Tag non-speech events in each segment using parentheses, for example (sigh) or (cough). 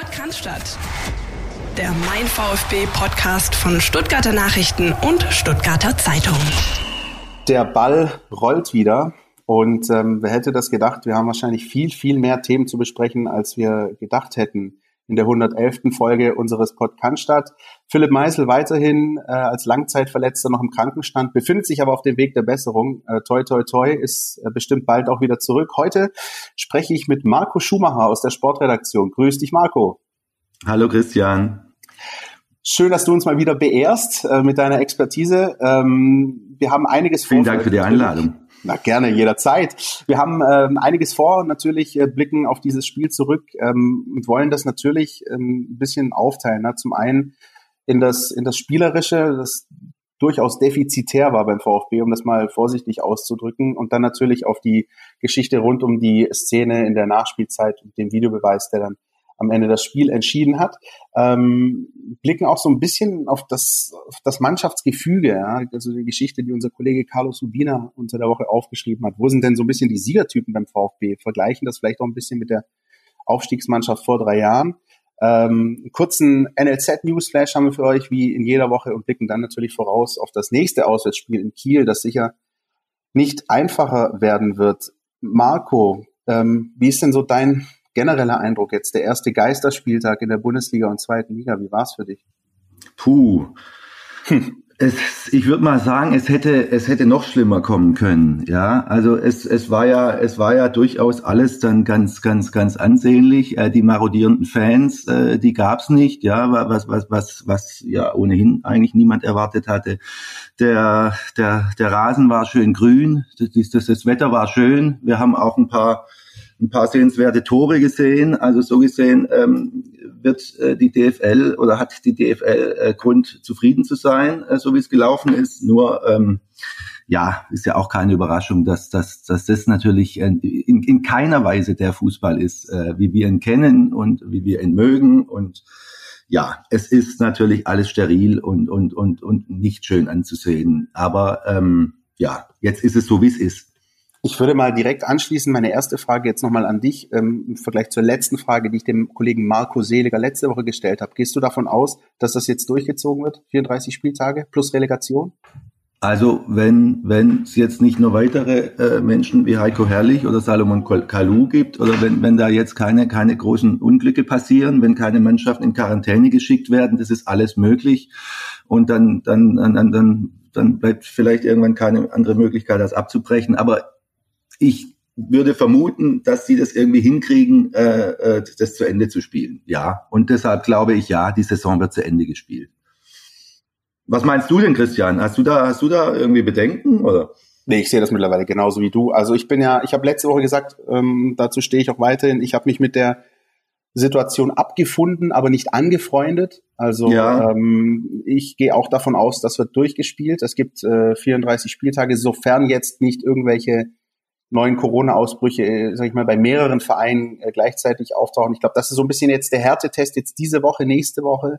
Podcast. Der Mein VfB Podcast von Stuttgarter Nachrichten und Stuttgarter Zeitung. Der Ball rollt wieder. Und ähm, wer hätte das gedacht? Wir haben wahrscheinlich viel, viel mehr Themen zu besprechen, als wir gedacht hätten in der 111. Folge unseres Podcast. Philipp Meisel weiterhin äh, als Langzeitverletzter noch im Krankenstand, befindet sich aber auf dem Weg der Besserung. Äh, toi, toi, toi, ist äh, bestimmt bald auch wieder zurück. Heute spreche ich mit Marco Schumacher aus der Sportredaktion. Grüß dich, Marco. Hallo, Christian. Schön, dass du uns mal wieder beehrst äh, mit deiner Expertise. Ähm, wir haben einiges vor. Vielen Dank für die Einladung. Na, gerne, jederzeit. Wir haben ähm, einiges vor, natürlich äh, blicken auf dieses Spiel zurück ähm, und wollen das natürlich ähm, ein bisschen aufteilen. Ne? Zum einen in das, in das Spielerische, das durchaus defizitär war beim VfB, um das mal vorsichtig auszudrücken, und dann natürlich auf die Geschichte rund um die Szene in der Nachspielzeit und den Videobeweis, der dann am Ende das Spiel entschieden hat. Ähm, blicken auch so ein bisschen auf das, auf das Mannschaftsgefüge, ja? also die Geschichte, die unser Kollege Carlos Ubina unter der Woche aufgeschrieben hat. Wo sind denn so ein bisschen die Siegertypen beim VfB? Vergleichen das vielleicht auch ein bisschen mit der Aufstiegsmannschaft vor drei Jahren. Ähm, kurzen NLZ-Newsflash haben wir für euch, wie in jeder Woche, und blicken dann natürlich voraus auf das nächste Auswärtsspiel in Kiel, das sicher nicht einfacher werden wird. Marco, ähm, wie ist denn so dein genereller Eindruck jetzt, der erste Geisterspieltag in der Bundesliga und zweiten Liga, wie war es für dich? Puh. Hm. Es, ich würde mal sagen, es hätte, es hätte noch schlimmer kommen können. Ja, also es, es war ja, es war ja durchaus alles dann ganz, ganz, ganz ansehnlich. Äh, die marodierenden Fans, äh, die gab's nicht. Ja, was, was, was, was ja ohnehin eigentlich niemand erwartet hatte. Der, der, der Rasen war schön grün. Das, das, das Wetter war schön. Wir haben auch ein paar ein paar sehenswerte Tore gesehen. Also so gesehen ähm, wird äh, die DFL oder hat die DFL äh, Grund zufrieden zu sein, äh, so wie es gelaufen ist. Nur ähm, ja, ist ja auch keine Überraschung, dass, dass, dass das natürlich in, in keiner Weise der Fußball ist, äh, wie wir ihn kennen und wie wir ihn mögen. Und ja, es ist natürlich alles steril und, und, und, und nicht schön anzusehen. Aber ähm, ja, jetzt ist es so, wie es ist. Ich würde mal direkt anschließen, meine erste Frage jetzt nochmal an dich, ähm, im Vergleich zur letzten Frage, die ich dem Kollegen Marco Seliger letzte Woche gestellt habe. Gehst du davon aus, dass das jetzt durchgezogen wird? 34 Spieltage plus Relegation? Also wenn wenn es jetzt nicht nur weitere äh, Menschen wie Heiko Herrlich oder Salomon Kalou gibt oder wenn wenn da jetzt keine keine großen Unglücke passieren, wenn keine Mannschaften in Quarantäne geschickt werden, das ist alles möglich und dann dann dann dann dann bleibt vielleicht irgendwann keine andere Möglichkeit, das abzubrechen. Aber ich würde vermuten, dass sie das irgendwie hinkriegen, äh, äh, das zu Ende zu spielen. Ja, und deshalb glaube ich, ja, die Saison wird zu Ende gespielt. Was meinst du denn, Christian? Hast du da, hast du da irgendwie Bedenken oder? Nee, ich sehe das mittlerweile genauso wie du. Also ich bin ja, ich habe letzte Woche gesagt, ähm, dazu stehe ich auch weiterhin. Ich habe mich mit der Situation abgefunden, aber nicht angefreundet. Also ja. ähm, ich gehe auch davon aus, das wird durchgespielt. Es gibt äh, 34 Spieltage, sofern jetzt nicht irgendwelche neuen Corona-Ausbrüche, äh, sag ich mal, bei mehreren Vereinen äh, gleichzeitig auftauchen. Ich glaube, das ist so ein bisschen jetzt der Härtetest jetzt diese Woche, nächste Woche,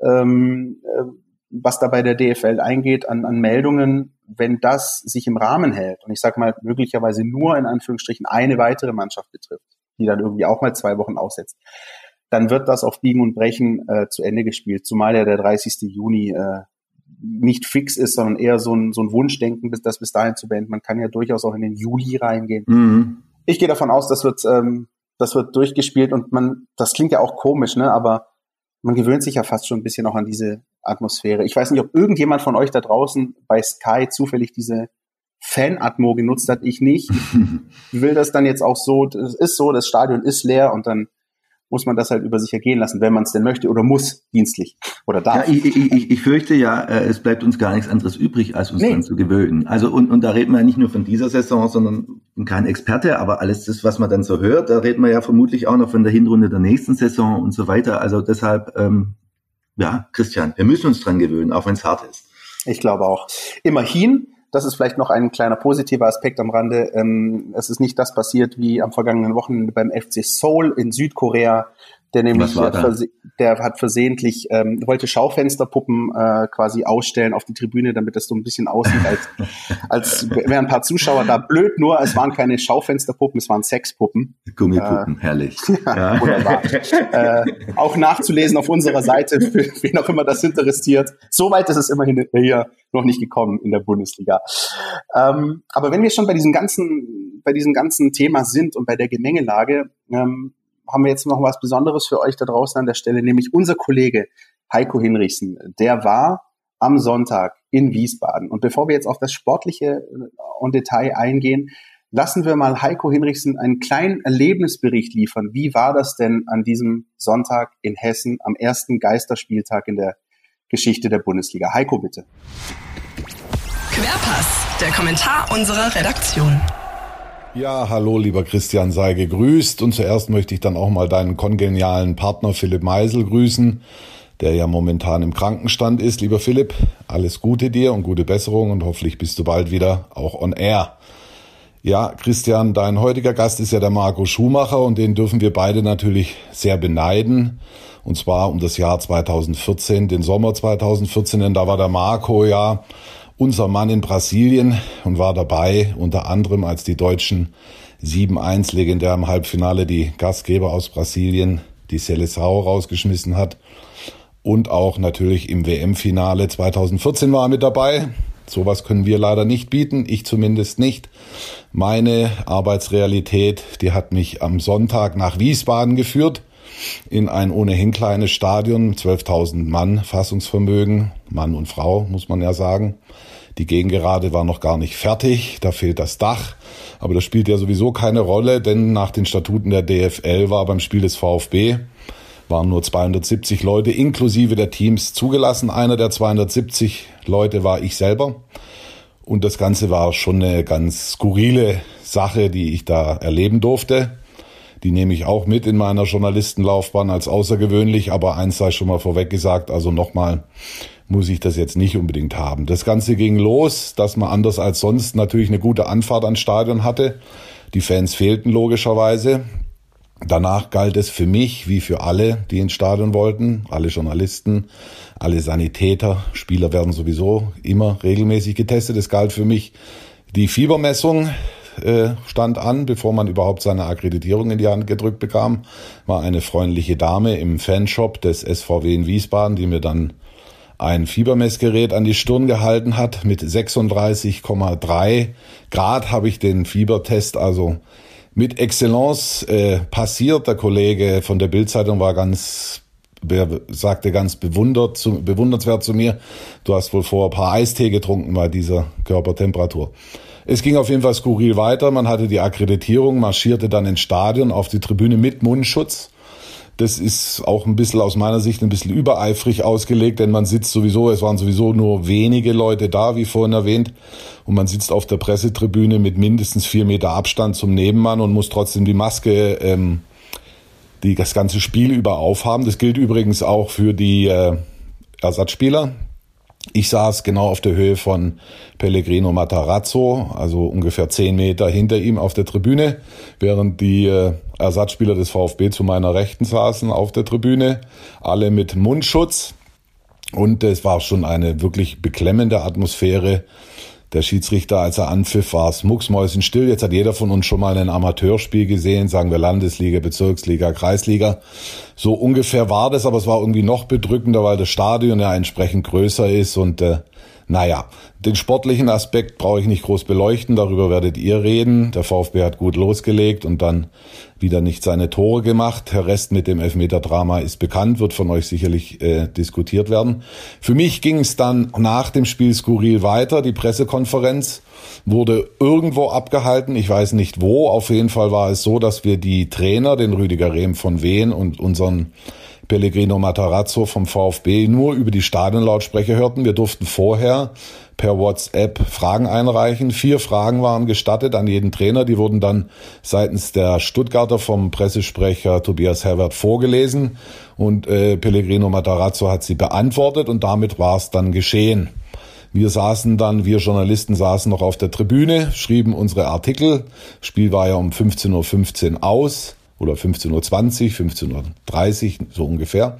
ähm, äh, was da bei der DFL eingeht an, an Meldungen, wenn das sich im Rahmen hält und ich sage mal möglicherweise nur in Anführungsstrichen eine weitere Mannschaft betrifft, die dann irgendwie auch mal zwei Wochen aussetzt, dann wird das auf Biegen und Brechen äh, zu Ende gespielt, zumal ja der 30. Juni äh, nicht fix ist, sondern eher so ein, so ein Wunschdenken, bis das bis dahin zu beenden. Man kann ja durchaus auch in den Juli reingehen. Mhm. Ich gehe davon aus, das wird, ähm, das wird durchgespielt und man, das klingt ja auch komisch, ne? Aber man gewöhnt sich ja fast schon ein bisschen auch an diese Atmosphäre. Ich weiß nicht, ob irgendjemand von euch da draußen bei Sky zufällig diese Fan-Atmo genutzt hat. Ich nicht. (laughs) Ich will das dann jetzt auch so, es ist so, das Stadion ist leer und dann muss man das halt über sich ergehen lassen, wenn man es denn möchte oder muss, dienstlich oder darf. Ja, ich, ich, ich fürchte ja, äh, es bleibt uns gar nichts anderes übrig, als uns nee. dran zu gewöhnen. Also und, und da reden wir ja nicht nur von dieser Saison, sondern kein Experte, aber alles das, was man dann so hört, da reden wir ja vermutlich auch noch von der Hinrunde der nächsten Saison und so weiter. Also deshalb, ähm, ja, Christian, wir müssen uns dran gewöhnen, auch wenn es hart ist. Ich glaube auch. Immerhin das ist vielleicht noch ein kleiner positiver Aspekt am Rande. Ähm, es ist nicht das passiert wie am vergangenen Wochenende beim FC Seoul in Südkorea. Der nämlich verse der hat versehentlich ähm, wollte Schaufensterpuppen äh, quasi ausstellen auf die Tribüne, damit das so ein bisschen aussieht, als, (laughs) als wären ein paar Zuschauer da. Blöd nur, es waren keine Schaufensterpuppen, es waren Sexpuppen. Gummipuppen, äh, herrlich. (laughs) ja, wunderbar. äh, auch nachzulesen auf unserer Seite, für (laughs) wen auch immer das interessiert. Soweit ist es immerhin hier noch nicht gekommen in der Bundesliga. Ähm, aber wenn wir schon bei diesem ganzen, bei diesem ganzen Thema sind und bei der Gemengelage, ähm, haben wir jetzt noch was Besonderes für euch da draußen an der Stelle, nämlich unser Kollege Heiko Hinrichsen. Der war am Sonntag in Wiesbaden. Und bevor wir jetzt auf das Sportliche und Detail eingehen, lassen wir mal Heiko Hinrichsen einen kleinen Erlebnisbericht liefern. Wie war das denn an diesem Sonntag in Hessen am ersten Geisterspieltag in der Geschichte der Bundesliga? Heiko, bitte. Querpass, der Kommentar unserer Redaktion. Ja, hallo lieber Christian, sei gegrüßt. Und zuerst möchte ich dann auch mal deinen kongenialen Partner Philipp Meisel grüßen, der ja momentan im Krankenstand ist. Lieber Philipp, alles Gute dir und gute Besserung und hoffentlich bist du bald wieder auch on air. Ja, Christian, dein heutiger Gast ist ja der Marco Schumacher und den dürfen wir beide natürlich sehr beneiden. Und zwar um das Jahr 2014, den Sommer 2014, denn da war der Marco ja unser Mann in Brasilien und war dabei, unter anderem als die Deutschen 7-1 legendär im Halbfinale die Gastgeber aus Brasilien, die Seleção rausgeschmissen hat. Und auch natürlich im WM-Finale 2014 war er mit dabei. Sowas können wir leider nicht bieten, ich zumindest nicht. Meine Arbeitsrealität, die hat mich am Sonntag nach Wiesbaden geführt in ein ohnehin kleines Stadion, 12.000 Mann Fassungsvermögen, Mann und Frau, muss man ja sagen. Die Gegengerade war noch gar nicht fertig, da fehlt das Dach. Aber das spielt ja sowieso keine Rolle, denn nach den Statuten der DFL war beim Spiel des VfB waren nur 270 Leute inklusive der Teams zugelassen. Einer der 270 Leute war ich selber. Und das Ganze war schon eine ganz skurrile Sache, die ich da erleben durfte. Die nehme ich auch mit in meiner Journalistenlaufbahn als außergewöhnlich, aber eins sei schon mal vorweg gesagt, also nochmal muss ich das jetzt nicht unbedingt haben. Das Ganze ging los, dass man anders als sonst natürlich eine gute Anfahrt ans Stadion hatte. Die Fans fehlten logischerweise. Danach galt es für mich, wie für alle, die ins Stadion wollten, alle Journalisten, alle Sanitäter, Spieler werden sowieso immer regelmäßig getestet. Es galt für mich die Fiebermessung, äh, stand an, bevor man überhaupt seine Akkreditierung in die Hand gedrückt bekam, war eine freundliche Dame im Fanshop des SVW in Wiesbaden, die mir dann ein Fiebermessgerät an die Stirn gehalten hat. Mit 36,3 Grad habe ich den Fiebertest also mit Excellence äh, passiert. Der Kollege von der Bildzeitung war ganz sagte ganz bewundert zu, bewundernswert zu mir, du hast wohl vor ein paar Eistee getrunken bei dieser Körpertemperatur. Es ging auf jeden Fall skurril weiter. Man hatte die Akkreditierung, marschierte dann ins Stadion auf die Tribüne mit Mundschutz. Das ist auch ein bisschen aus meiner Sicht ein bisschen übereifrig ausgelegt, denn man sitzt sowieso, es waren sowieso nur wenige Leute da, wie vorhin erwähnt, und man sitzt auf der Pressetribüne mit mindestens vier Meter Abstand zum Nebenmann und muss trotzdem die Maske ähm, die das ganze Spiel über aufhaben. Das gilt übrigens auch für die äh, Ersatzspieler. Ich saß genau auf der Höhe von Pellegrino Matarazzo, also ungefähr zehn Meter hinter ihm auf der Tribüne, während die äh, Ersatzspieler des VfB zu meiner Rechten saßen auf der Tribüne, alle mit Mundschutz. Und es war schon eine wirklich beklemmende Atmosphäre. Der Schiedsrichter, als er anpfiff, war es mucksmäusenstill. Jetzt hat jeder von uns schon mal ein Amateurspiel gesehen, sagen wir Landesliga, Bezirksliga, Kreisliga. So ungefähr war das, aber es war irgendwie noch bedrückender, weil das Stadion ja entsprechend größer ist und äh, naja, den sportlichen Aspekt brauche ich nicht groß beleuchten, darüber werdet ihr reden. Der VfB hat gut losgelegt und dann wieder nicht seine Tore gemacht. Der Rest mit dem Elfmeter-Drama ist bekannt, wird von euch sicherlich äh, diskutiert werden. Für mich ging es dann nach dem Spiel skurril weiter. Die Pressekonferenz wurde irgendwo abgehalten, ich weiß nicht wo. Auf jeden Fall war es so, dass wir die Trainer, den Rüdiger Rehm von Wien und unseren Pellegrino Matarazzo vom VfB nur über die Stadionlautsprecher hörten. Wir durften vorher per WhatsApp Fragen einreichen. Vier Fragen waren gestattet an jeden Trainer. Die wurden dann seitens der Stuttgarter vom Pressesprecher Tobias Herbert vorgelesen und äh, Pellegrino Matarazzo hat sie beantwortet und damit war es dann geschehen. Wir saßen dann, wir Journalisten saßen noch auf der Tribüne, schrieben unsere Artikel. Spiel war ja um 15.15 .15 Uhr aus. Oder 15.20 Uhr, 15.30 Uhr, so ungefähr.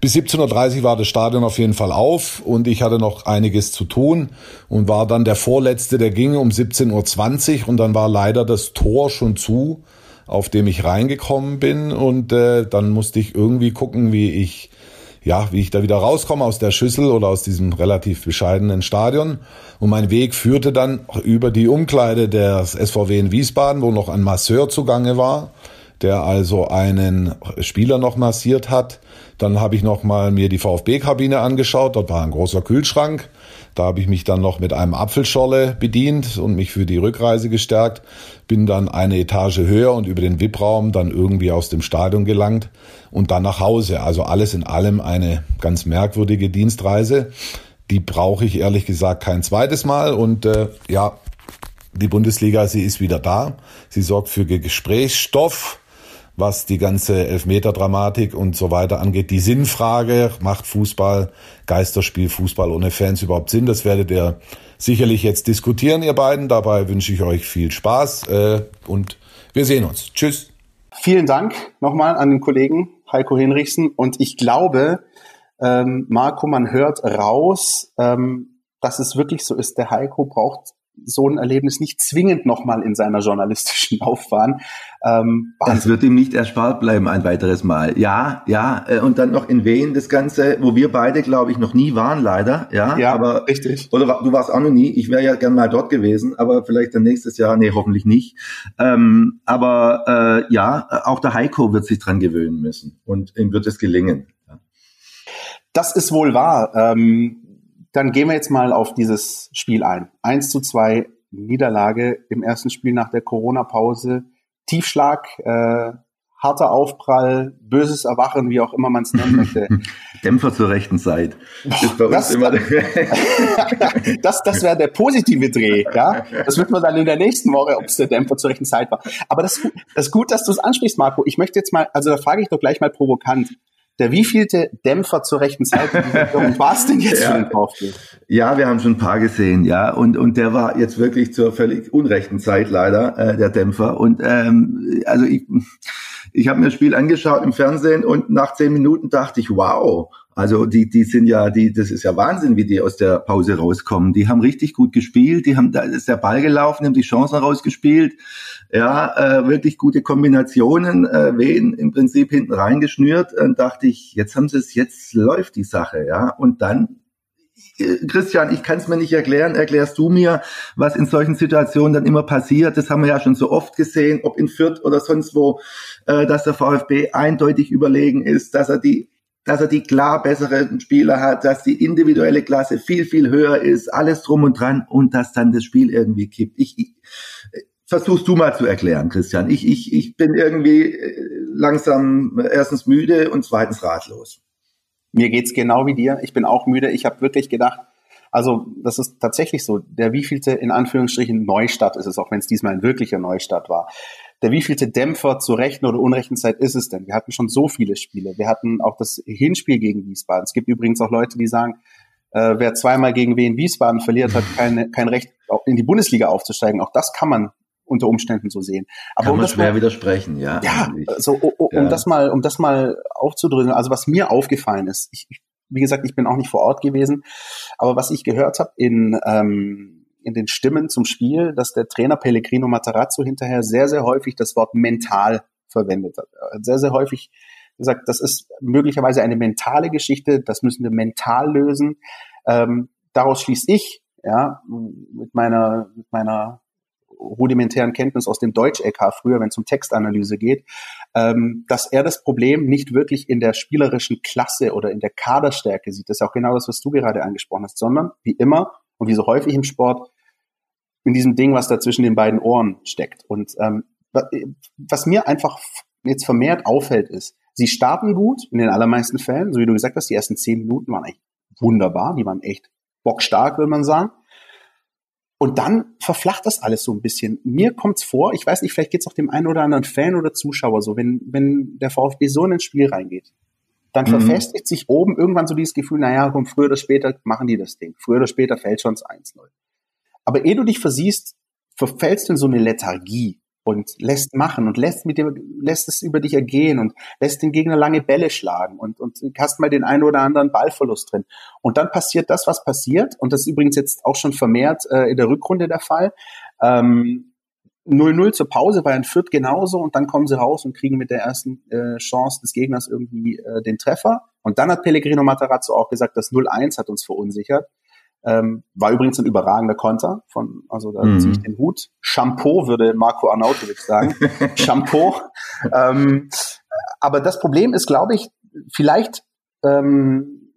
Bis 17.30 Uhr war das Stadion auf jeden Fall auf und ich hatte noch einiges zu tun und war dann der Vorletzte, der ging um 17.20 Uhr und dann war leider das Tor schon zu, auf dem ich reingekommen bin und äh, dann musste ich irgendwie gucken, wie ich ja, wie ich da wieder rauskomme aus der Schüssel oder aus diesem relativ bescheidenen Stadion. Und mein Weg führte dann über die Umkleide des SVW in Wiesbaden, wo noch ein Masseur zugange war der also einen Spieler noch massiert hat. Dann habe ich noch mal mir die VfB-Kabine angeschaut. Dort war ein großer Kühlschrank. Da habe ich mich dann noch mit einem Apfelschorle bedient und mich für die Rückreise gestärkt. Bin dann eine Etage höher und über den VIP-Raum dann irgendwie aus dem Stadion gelangt und dann nach Hause. Also alles in allem eine ganz merkwürdige Dienstreise. Die brauche ich ehrlich gesagt kein zweites Mal. Und äh, ja, die Bundesliga, sie ist wieder da. Sie sorgt für Gesprächsstoff was die ganze Elfmeter-Dramatik und so weiter angeht. Die Sinnfrage, macht Fußball, Geisterspiel, Fußball ohne Fans überhaupt Sinn? Das werdet ihr sicherlich jetzt diskutieren, ihr beiden. Dabei wünsche ich euch viel Spaß äh, und wir sehen uns. Tschüss. Vielen Dank nochmal an den Kollegen Heiko Hinrichsen und ich glaube, ähm, Marco, man hört raus, ähm, dass es wirklich so ist, der Heiko braucht so ein Erlebnis nicht zwingend nochmal in seiner journalistischen (laughs) Laufbahn. Ähm, das wird ihm nicht erspart bleiben ein weiteres Mal. Ja, ja, äh, und dann noch in Wien das Ganze, wo wir beide, glaube ich, noch nie waren, leider. Ja, ja aber richtig. Oder du warst auch noch nie. Ich wäre ja gern mal dort gewesen, aber vielleicht dann nächstes Jahr. Nee, hoffentlich nicht. Ähm, aber äh, ja, auch der Heiko wird sich dran gewöhnen müssen und ihm wird es gelingen. Das ist wohl wahr. Ähm, dann gehen wir jetzt mal auf dieses Spiel ein. 1 zu 2 Niederlage im ersten Spiel nach der Corona-Pause. Tiefschlag, äh, harter Aufprall, böses Erwachen, wie auch immer man es nennen (laughs) möchte. Dämpfer zur rechten Zeit. Boah, das, (laughs) das, das wäre der positive Dreh, ja. Das wird man dann in der nächsten Woche, ob es der Dämpfer zur rechten Zeit war. Aber das, das ist gut, dass du es ansprichst, Marco. Ich möchte jetzt mal, also da frage ich doch gleich mal provokant der wievielte Dämpfer zur rechten Zeit war es denn jetzt ja. für den VfB? Ja, wir haben schon ein paar gesehen, ja, und und der war jetzt wirklich zur völlig unrechten Zeit leider äh, der Dämpfer und ähm, also ich ich habe mir das Spiel angeschaut im Fernsehen und nach zehn Minuten dachte ich, wow, also die, die sind ja, die, das ist ja Wahnsinn, wie die aus der Pause rauskommen. Die haben richtig gut gespielt, die haben, da ist der Ball gelaufen, haben die Chancen rausgespielt. Ja, äh, wirklich gute Kombinationen, äh, wen im Prinzip hinten reingeschnürt. Dann dachte ich, jetzt haben sie es, jetzt läuft die Sache, ja. Und dann äh, Christian, ich kann es mir nicht erklären. Erklärst du mir, was in solchen Situationen dann immer passiert? Das haben wir ja schon so oft gesehen, ob in Fürth oder sonst wo, äh, dass der VfB eindeutig überlegen ist, dass er die dass er die klar besseren Spieler hat, dass die individuelle Klasse viel, viel höher ist, alles drum und dran und dass dann das Spiel irgendwie kippt. Ich, ich versuchst du mal zu erklären, Christian. Ich, ich, ich bin irgendwie äh, langsam erstens müde und zweitens ratlos. Mir geht's genau wie dir. Ich bin auch müde. Ich habe wirklich gedacht, also das ist tatsächlich so, der wievielte in Anführungsstrichen Neustart ist es, auch wenn es diesmal ein wirklicher Neustart war der wievielte Dämpfer zur rechten oder unrechten Zeit ist es denn? Wir hatten schon so viele Spiele. Wir hatten auch das Hinspiel gegen Wiesbaden. Es gibt übrigens auch Leute, die sagen, äh, wer zweimal gegen Wien Wiesbaden verliert, hat (laughs) keine, kein Recht, in die Bundesliga aufzusteigen. Auch das kann man unter Umständen so sehen. Aber kann um man schwer mal, widersprechen, ja. Ja, so, um, um ja. das mal, um das mal aufzudrücken. Also was mir aufgefallen ist, ich, wie gesagt, ich bin auch nicht vor Ort gewesen, aber was ich gehört habe in ähm, in den Stimmen zum Spiel, dass der Trainer Pellegrino Matarazzo hinterher sehr, sehr häufig das Wort mental verwendet hat. Sehr, sehr häufig gesagt, das ist möglicherweise eine mentale Geschichte, das müssen wir mental lösen. Ähm, daraus schließe ich, ja, mit meiner, mit meiner rudimentären Kenntnis aus dem Deutsch-LK früher, wenn es um Textanalyse geht, ähm, dass er das Problem nicht wirklich in der spielerischen Klasse oder in der Kaderstärke sieht. Das ist auch genau das, was du gerade angesprochen hast, sondern wie immer und wie so häufig im Sport in diesem Ding, was da zwischen den beiden Ohren steckt. Und ähm, was mir einfach jetzt vermehrt auffällt, ist, sie starten gut in den allermeisten Fällen, so wie du gesagt hast, die ersten zehn Minuten waren echt wunderbar, die waren echt bockstark, will man sagen. Und dann verflacht das alles so ein bisschen. Mir kommt's vor, ich weiß nicht, vielleicht geht's auch dem einen oder anderen Fan oder Zuschauer so, wenn, wenn der VfB so in ein Spiel reingeht, dann mhm. verfestigt sich oben irgendwann so dieses Gefühl, naja, komm, früher oder später machen die das Ding. Früher oder später fällt schon 1-0. Aber ehe du dich versiehst, verfällst du in so eine Lethargie. und lässt machen und lässt mit dir, lässt es über dich ergehen und lässt den Gegner lange Bälle schlagen und, und hast mal den einen oder anderen Ballverlust drin. Und dann passiert das, was passiert. Und das ist übrigens jetzt auch schon vermehrt äh, in der Rückrunde der Fall. Ähm, 0-0 zur Pause bei ein Fürth genauso und dann kommen sie raus und kriegen mit der ersten äh, Chance des Gegners irgendwie äh, den Treffer. Und dann hat Pellegrino Matarazzo auch gesagt, das 0-1 hat uns verunsichert. Ähm, war übrigens ein überragender Konter von, also da mhm. ziehe ich den Hut. Shampoo würde Marco Arnautovic sagen. (laughs) Shampoo. Ähm, aber das Problem ist, glaube ich, vielleicht, ähm,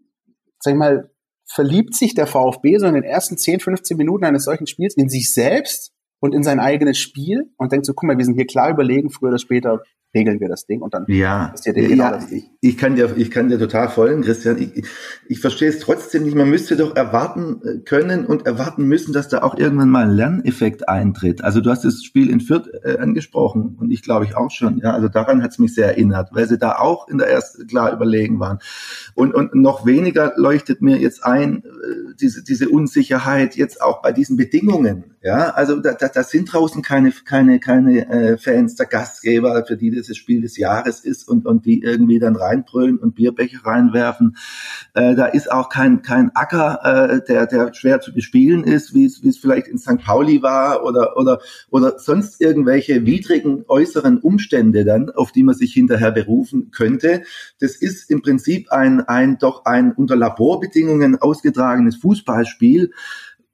sag ich mal, verliebt sich der VfB so in den ersten 10, 15 Minuten eines solchen Spiels in sich selbst und in sein eigenes Spiel und denkt so, guck mal, wir sind hier klar überlegen, früher oder später regeln wir das Ding und dann ja, ist ja, genau ja, das Ding. Ich, ich kann dir, ich kann dir total folgen, Christian. Ich, ich verstehe es trotzdem nicht. Man müsste doch erwarten äh, können und erwarten müssen, dass da auch irgendwann mal ein Lerneffekt eintritt. Also du hast das Spiel in Fürth äh, angesprochen und ich glaube ich auch schon. Ja, also daran hat es mich sehr erinnert, weil sie da auch in der ersten klar überlegen waren. Und und noch weniger leuchtet mir jetzt ein äh, diese diese Unsicherheit jetzt auch bei diesen Bedingungen. Ja, also da, da, da sind draußen keine keine keine äh, Fans, der Gastgeber, für die das Spiel des Jahres ist und, und die irgendwie dann reinbrüllen und Bierbecher reinwerfen. Äh, da ist auch kein, kein Acker, äh, der, der schwer zu bespielen ist, wie es, wie es vielleicht in St. Pauli war oder, oder, oder sonst irgendwelche widrigen äußeren Umstände dann, auf die man sich hinterher berufen könnte. Das ist im Prinzip ein, ein doch ein unter Laborbedingungen ausgetragenes Fußballspiel,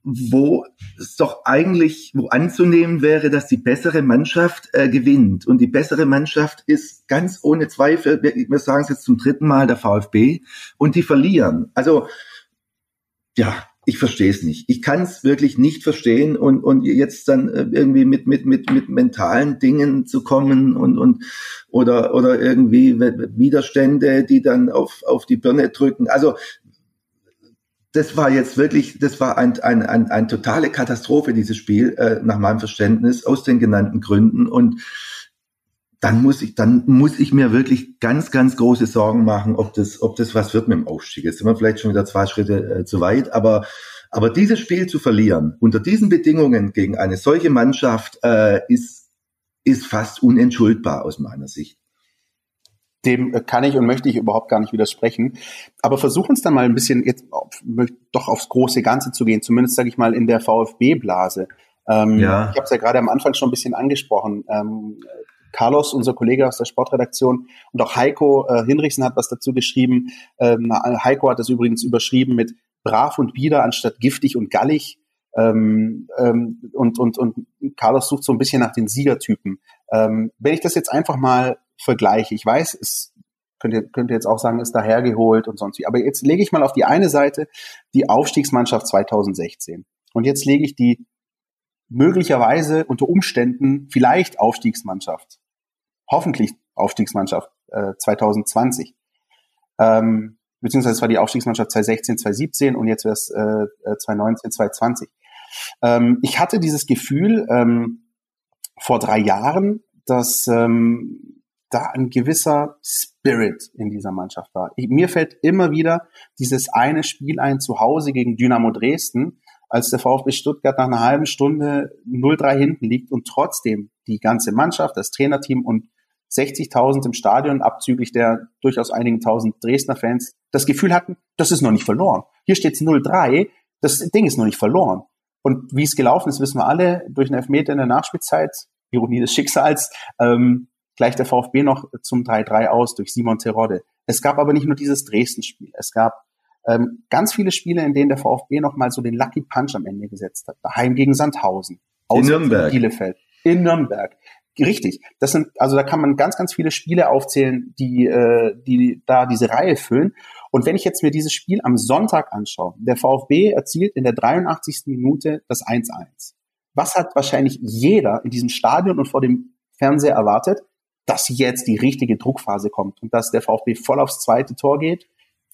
wo es doch eigentlich, wo anzunehmen wäre, dass die bessere Mannschaft äh, gewinnt. Und die bessere Mannschaft ist ganz ohne Zweifel, wir, wir sagen es jetzt zum dritten Mal, der VfB, und die verlieren. Also, ja, ich verstehe es nicht. Ich kann es wirklich nicht verstehen und, und jetzt dann äh, irgendwie mit, mit, mit, mit mentalen Dingen zu kommen und, und oder, oder irgendwie Widerstände, die dann auf, auf die Birne drücken. Also das war jetzt wirklich, das war ein, ein, ein, ein totale Katastrophe, dieses Spiel, äh, nach meinem Verständnis, aus den genannten Gründen. Und dann muss ich, dann muss ich mir wirklich ganz, ganz große Sorgen machen, ob das, ob das was wird mit dem Aufstieg. Jetzt sind wir vielleicht schon wieder zwei Schritte äh, zu weit, aber, aber dieses Spiel zu verlieren, unter diesen Bedingungen gegen eine solche Mannschaft, äh, ist, ist fast unentschuldbar aus meiner Sicht dem kann ich und möchte ich überhaupt gar nicht widersprechen. Aber versuchen uns dann mal ein bisschen jetzt doch aufs große Ganze zu gehen, zumindest sage ich mal in der VfB-Blase. Ähm, ja. Ich habe es ja gerade am Anfang schon ein bisschen angesprochen. Ähm, Carlos, unser Kollege aus der Sportredaktion, und auch Heiko äh, Hinrichsen hat was dazu geschrieben. Ähm, Heiko hat das übrigens überschrieben mit brav und bieder anstatt giftig und gallig. Ähm, ähm, und, und, und Carlos sucht so ein bisschen nach den Siegertypen. Ähm, wenn ich das jetzt einfach mal vergleiche. Ich weiß, es könnte, könnte jetzt auch sagen, ist dahergeholt und sonst wie. Aber jetzt lege ich mal auf die eine Seite die Aufstiegsmannschaft 2016. Und jetzt lege ich die möglicherweise unter Umständen vielleicht Aufstiegsmannschaft, hoffentlich Aufstiegsmannschaft äh, 2020. Ähm, beziehungsweise es war die Aufstiegsmannschaft 2016, 2017 und jetzt wäre es äh, 2019, 2020. Ähm, ich hatte dieses Gefühl ähm, vor drei Jahren, dass ähm, da ein gewisser Spirit in dieser Mannschaft war. Ich, mir fällt immer wieder dieses eine Spiel ein zu Hause gegen Dynamo Dresden, als der VfB Stuttgart nach einer halben Stunde 0-3 hinten liegt und trotzdem die ganze Mannschaft, das Trainerteam und 60.000 im Stadion, abzüglich der durchaus einigen tausend Dresdner Fans, das Gefühl hatten, das ist noch nicht verloren. Hier steht es 0-3, das Ding ist noch nicht verloren. Und wie es gelaufen ist, wissen wir alle, durch einen Elfmeter in der Nachspielzeit, Ironie des Schicksals, ähm, gleicht der VfB noch zum 3-3 aus durch Simon Terodde. Es gab aber nicht nur dieses Dresden-Spiel. Es gab ähm, ganz viele Spiele, in denen der VfB noch mal so den Lucky Punch am Ende gesetzt hat. Daheim gegen Sandhausen. In Nürnberg. Bielefeld. In Nürnberg. Richtig. Das sind, also da kann man ganz, ganz viele Spiele aufzählen, die, äh, die da diese Reihe füllen. Und wenn ich jetzt mir dieses Spiel am Sonntag anschaue, der VfB erzielt in der 83. Minute das 1-1. Was hat wahrscheinlich jeder in diesem Stadion und vor dem Fernseher erwartet? Dass jetzt die richtige Druckphase kommt und dass der VfB voll aufs zweite Tor geht.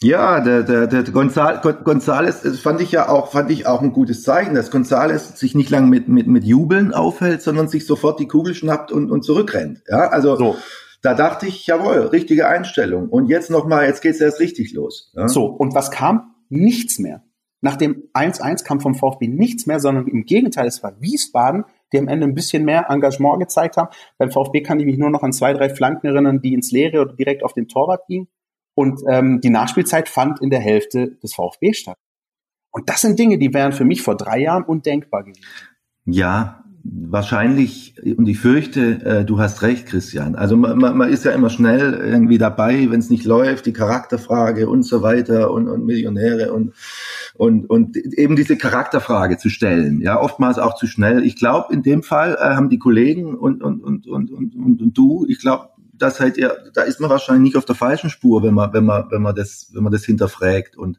Ja, der, der, der Gonzal Gonzales fand ich ja auch, fand ich auch ein gutes Zeichen, dass Gonzales sich nicht lang mit, mit, mit Jubeln aufhält, sondern sich sofort die Kugel schnappt und, und zurückrennt. Ja, also so. da dachte ich, jawohl, richtige Einstellung. Und jetzt nochmal, jetzt geht's erst richtig los. Ja? So, und was kam? Nichts mehr. Nach dem 1-1 kam vom VfB nichts mehr, sondern im Gegenteil, es war Wiesbaden, die am Ende ein bisschen mehr Engagement gezeigt haben. Beim VfB kann ich mich nur noch an zwei, drei Flanken erinnern, die ins Leere oder direkt auf den Torwart gingen. Und ähm, die Nachspielzeit fand in der Hälfte des VfB statt. Und das sind Dinge, die wären für mich vor drei Jahren undenkbar gewesen. Ja, wahrscheinlich, und ich fürchte, äh, du hast recht, Christian. Also man, man ist ja immer schnell irgendwie dabei, wenn es nicht läuft, die Charakterfrage und so weiter und, und Millionäre und, und, und eben diese Charakterfrage zu stellen. Ja, oftmals auch zu schnell. Ich glaube, in dem Fall äh, haben die Kollegen und, und, und, und, und, und, und du, ich glaube, das halt ja, da ist man wahrscheinlich nicht auf der falschen Spur, wenn man, wenn man, wenn man das, wenn man das hinterfragt und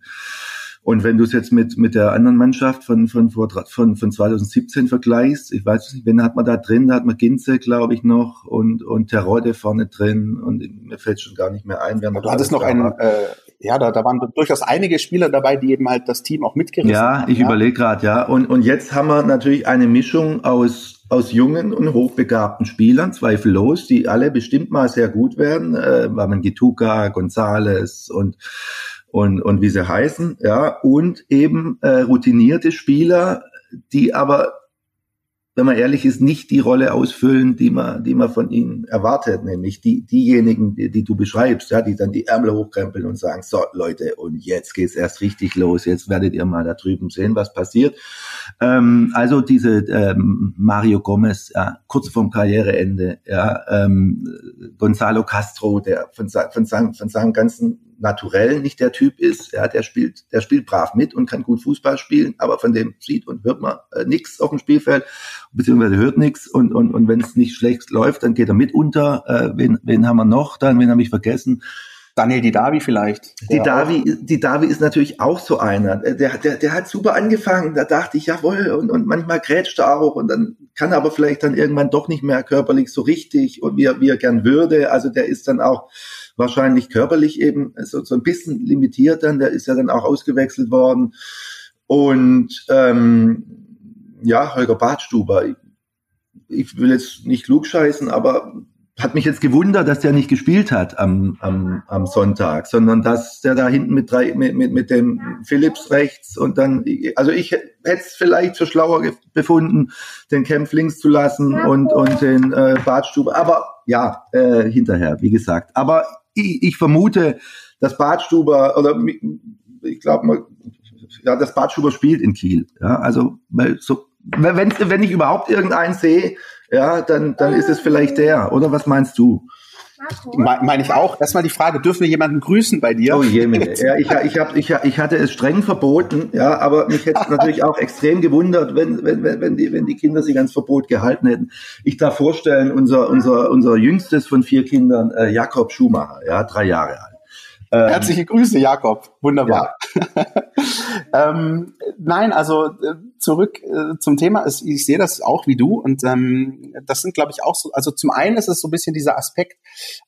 und wenn du es jetzt mit, mit der anderen Mannschaft von, von, von, von 2017 vergleichst, ich weiß nicht, wen hat man da drin? Da hat man Ginze, glaube ich, noch und, und Terodde vorne drin und mir fällt schon gar nicht mehr ein. Wer du hattest noch einen, äh, ja, da, da waren durchaus einige Spieler dabei, die eben halt das Team auch mitgerissen ja, haben. Ich ja, ich überlege gerade, ja. Und, und jetzt haben wir natürlich eine Mischung aus, aus jungen und hochbegabten Spielern, zweifellos, die alle bestimmt mal sehr gut werden. Äh, Gituka, Gonzales und und, und wie sie heißen, ja, und eben äh, routinierte Spieler, die aber, wenn man ehrlich ist, nicht die Rolle ausfüllen, die man, die man von ihnen erwartet, nämlich die, diejenigen, die, die du beschreibst, ja, die dann die Ärmel hochkrempeln und sagen, so Leute, und jetzt geht's erst richtig los, jetzt werdet ihr mal da drüben sehen, was passiert. Ähm, also diese ähm, Mario Gomez, ja, kurz vorm Karriereende, ja, ähm, Gonzalo Castro, der von, von, von seinem ganzen naturell nicht der Typ ist. Ja, der spielt, der spielt brav mit und kann gut Fußball spielen, aber von dem sieht und hört man äh, nichts auf dem Spielfeld, beziehungsweise hört nichts und, und, und wenn es nicht schlecht läuft, dann geht er mit unter. Äh, wen, wen haben wir noch dann? Wen habe ich vergessen? Daniel Didavi vielleicht. Didavi, Didavi ist natürlich auch so einer. Der, der, der hat super angefangen. Da dachte ich, jawohl, und, und manchmal grätscht er auch und dann kann er aber vielleicht dann irgendwann doch nicht mehr körperlich so richtig und wie er, wie er gern würde. Also der ist dann auch wahrscheinlich körperlich eben so, so ein bisschen limitiert dann. Der ist ja dann auch ausgewechselt worden. Und ähm, ja, Holger Badstuber. Ich, ich will jetzt nicht klugscheißen, aber hat mich jetzt gewundert, dass der nicht gespielt hat am, am, am Sonntag, sondern dass der da hinten mit drei, mit, mit, mit dem Philips rechts und dann, also ich hätte es vielleicht für schlauer befunden, den Kempf links zu lassen und, und den äh, Badstube, aber ja, äh, hinterher, wie gesagt. Aber ich, ich vermute, dass Badstuber oder ich glaube, ja, das Badstuber spielt in Kiel. Ja, also weil so, wenn, wenn ich überhaupt irgendeinen sehe, ja, dann, dann ist es vielleicht der. Oder was meinst du? Meine ich auch. Erstmal die Frage, dürfen wir jemanden grüßen bei dir? Oh je, ja, ich, ich, hab, ich, ich hatte es streng verboten, ja, aber mich hätte es natürlich auch extrem gewundert, wenn, wenn, wenn, wenn, die, wenn die Kinder sich ans Verbot gehalten hätten. Ich darf vorstellen, unser, unser, unser jüngstes von vier Kindern, äh, Jakob Schumacher, ja, drei Jahre alt. Ähm, Herzliche Grüße, Jakob. Wunderbar. Ja. (laughs) ähm, nein, also äh, zurück äh, zum Thema. Ich, ich sehe das auch wie du und ähm, das sind, glaube ich, auch so. Also zum einen ist es so ein bisschen dieser Aspekt,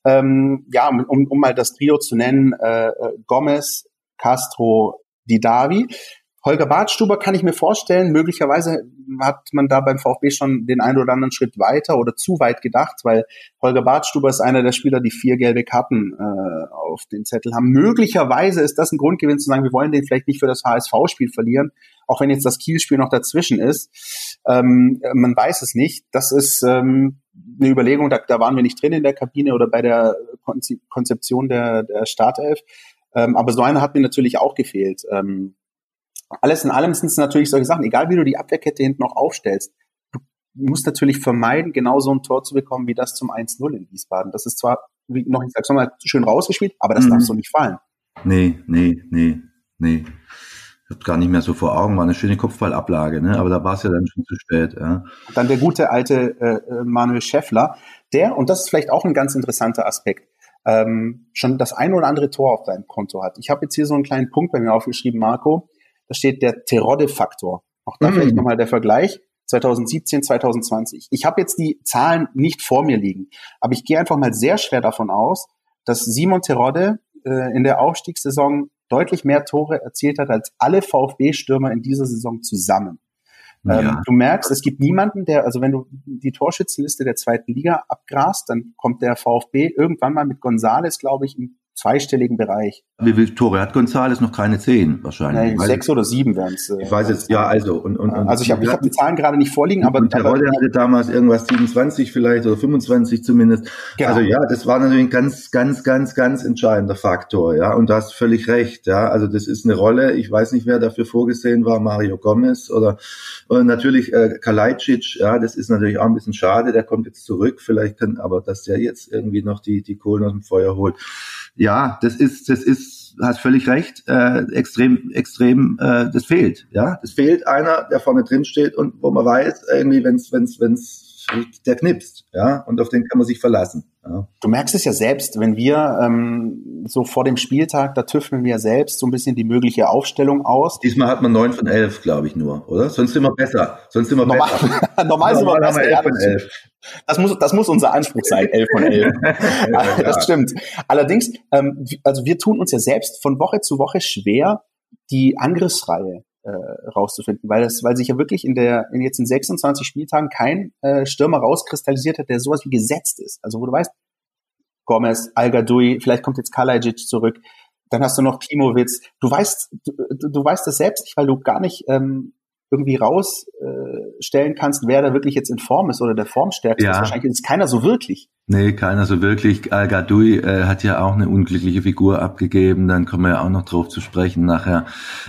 ähm, ja, um, um mal das Trio zu nennen: äh, äh Gomez, Castro, Didavi. Holger Bartstuber kann ich mir vorstellen, möglicherweise hat man da beim VfB schon den einen oder anderen Schritt weiter oder zu weit gedacht, weil Holger Bartstuber ist einer der Spieler, die vier gelbe Karten äh, auf den Zettel haben. Möglicherweise ist das ein Grund gewesen zu sagen, wir wollen den vielleicht nicht für das HSV-Spiel verlieren, auch wenn jetzt das Kiel-Spiel noch dazwischen ist. Ähm, man weiß es nicht. Das ist ähm, eine Überlegung, da, da waren wir nicht drin in der Kabine oder bei der Konzeption der, der Startelf. Ähm, aber so einer hat mir natürlich auch gefehlt. Ähm, alles in allem sind es natürlich solche Sachen, egal wie du die Abwehrkette hinten noch aufstellst, du musst natürlich vermeiden, genau so ein Tor zu bekommen wie das zum 1-0 in Wiesbaden. Das ist zwar, wie noch, ich sag's nochmal, schön rausgespielt, aber das mhm. darfst du nicht fallen. Nee, nee, nee, nee. Ich hab gar nicht mehr so vor Augen, war eine schöne Kopfballablage, ne? aber da war es ja dann schon zu spät. Ja. Dann der gute alte äh, äh, Manuel Schäffler, der, und das ist vielleicht auch ein ganz interessanter Aspekt, ähm, schon das ein oder andere Tor auf deinem Konto hat. Ich habe jetzt hier so einen kleinen Punkt bei mir aufgeschrieben, Marco. Da steht der Terodde-Faktor. Auch da mhm. vielleicht nochmal der Vergleich. 2017, 2020. Ich habe jetzt die Zahlen nicht vor mir liegen, aber ich gehe einfach mal sehr schwer davon aus, dass Simon Terodde äh, in der Aufstiegssaison deutlich mehr Tore erzielt hat als alle VfB-Stürmer in dieser Saison zusammen. Ja. Ähm, du merkst, es gibt niemanden, der, also wenn du die Torschützenliste der zweiten Liga abgrast, dann kommt der VfB irgendwann mal mit Gonzales, glaube ich, im zweistelligen Bereich. Wie viele Tore hat González? Noch keine zehn wahrscheinlich. Nein, sechs oder sieben wären es. Äh, ich weiß jetzt, ja, also. Und, und, also ich habe hab die Zahlen gerade nicht vorliegen, aber. Und Terodde hatte damals irgendwas 27 vielleicht oder 25 zumindest. Genau. Also ja, das war natürlich ein ganz, ganz, ganz, ganz entscheidender Faktor, ja. Und du hast völlig recht, ja. Also das ist eine Rolle. Ich weiß nicht, wer dafür vorgesehen war, Mario Gomez oder, oder natürlich äh, Kalajdzic, ja. Das ist natürlich auch ein bisschen schade. Der kommt jetzt zurück. Vielleicht kann, aber dass der jetzt irgendwie noch die, die Kohlen aus dem Feuer holt ja, das ist, das ist, hast völlig recht, äh, extrem, extrem, äh, das fehlt, ja, das fehlt einer, der vorne drin steht und wo man weiß, irgendwie, wenn's, wenn's, wenn's der knipst, ja, und auf den kann man sich verlassen. Ja. Du merkst es ja selbst, wenn wir ähm, so vor dem Spieltag, da tüfteln wir selbst so ein bisschen die mögliche Aufstellung aus. Diesmal hat man neun von elf, glaube ich nur, oder? Sonst immer besser. Sonst immer normal, besser. (laughs) normal sind wir besser. Elf von elf. Das muss, das muss unser Anspruch sein, elf von elf. (laughs) ja, das stimmt. Allerdings, ähm, also wir tun uns ja selbst von Woche zu Woche schwer, die Angriffsreihe äh, rauszufinden, weil das, weil sich ja wirklich in der in jetzt in 26 Spieltagen kein äh, Stürmer rauskristallisiert hat, der sowas wie gesetzt ist. Also wo du weißt, Gomez, Al Gadoui, vielleicht kommt jetzt Kalajic zurück, dann hast du noch Klimowitz. Du weißt, du, du weißt das selbst nicht, weil du gar nicht ähm, irgendwie rausstellen äh, kannst, wer da wirklich jetzt in Form ist oder der Formstärkste ja. ist. Wahrscheinlich ist keiner so wirklich. Nee, keiner so wirklich. Al Gadoui äh, hat ja auch eine unglückliche Figur abgegeben, dann kommen wir ja auch noch drauf zu sprechen nachher,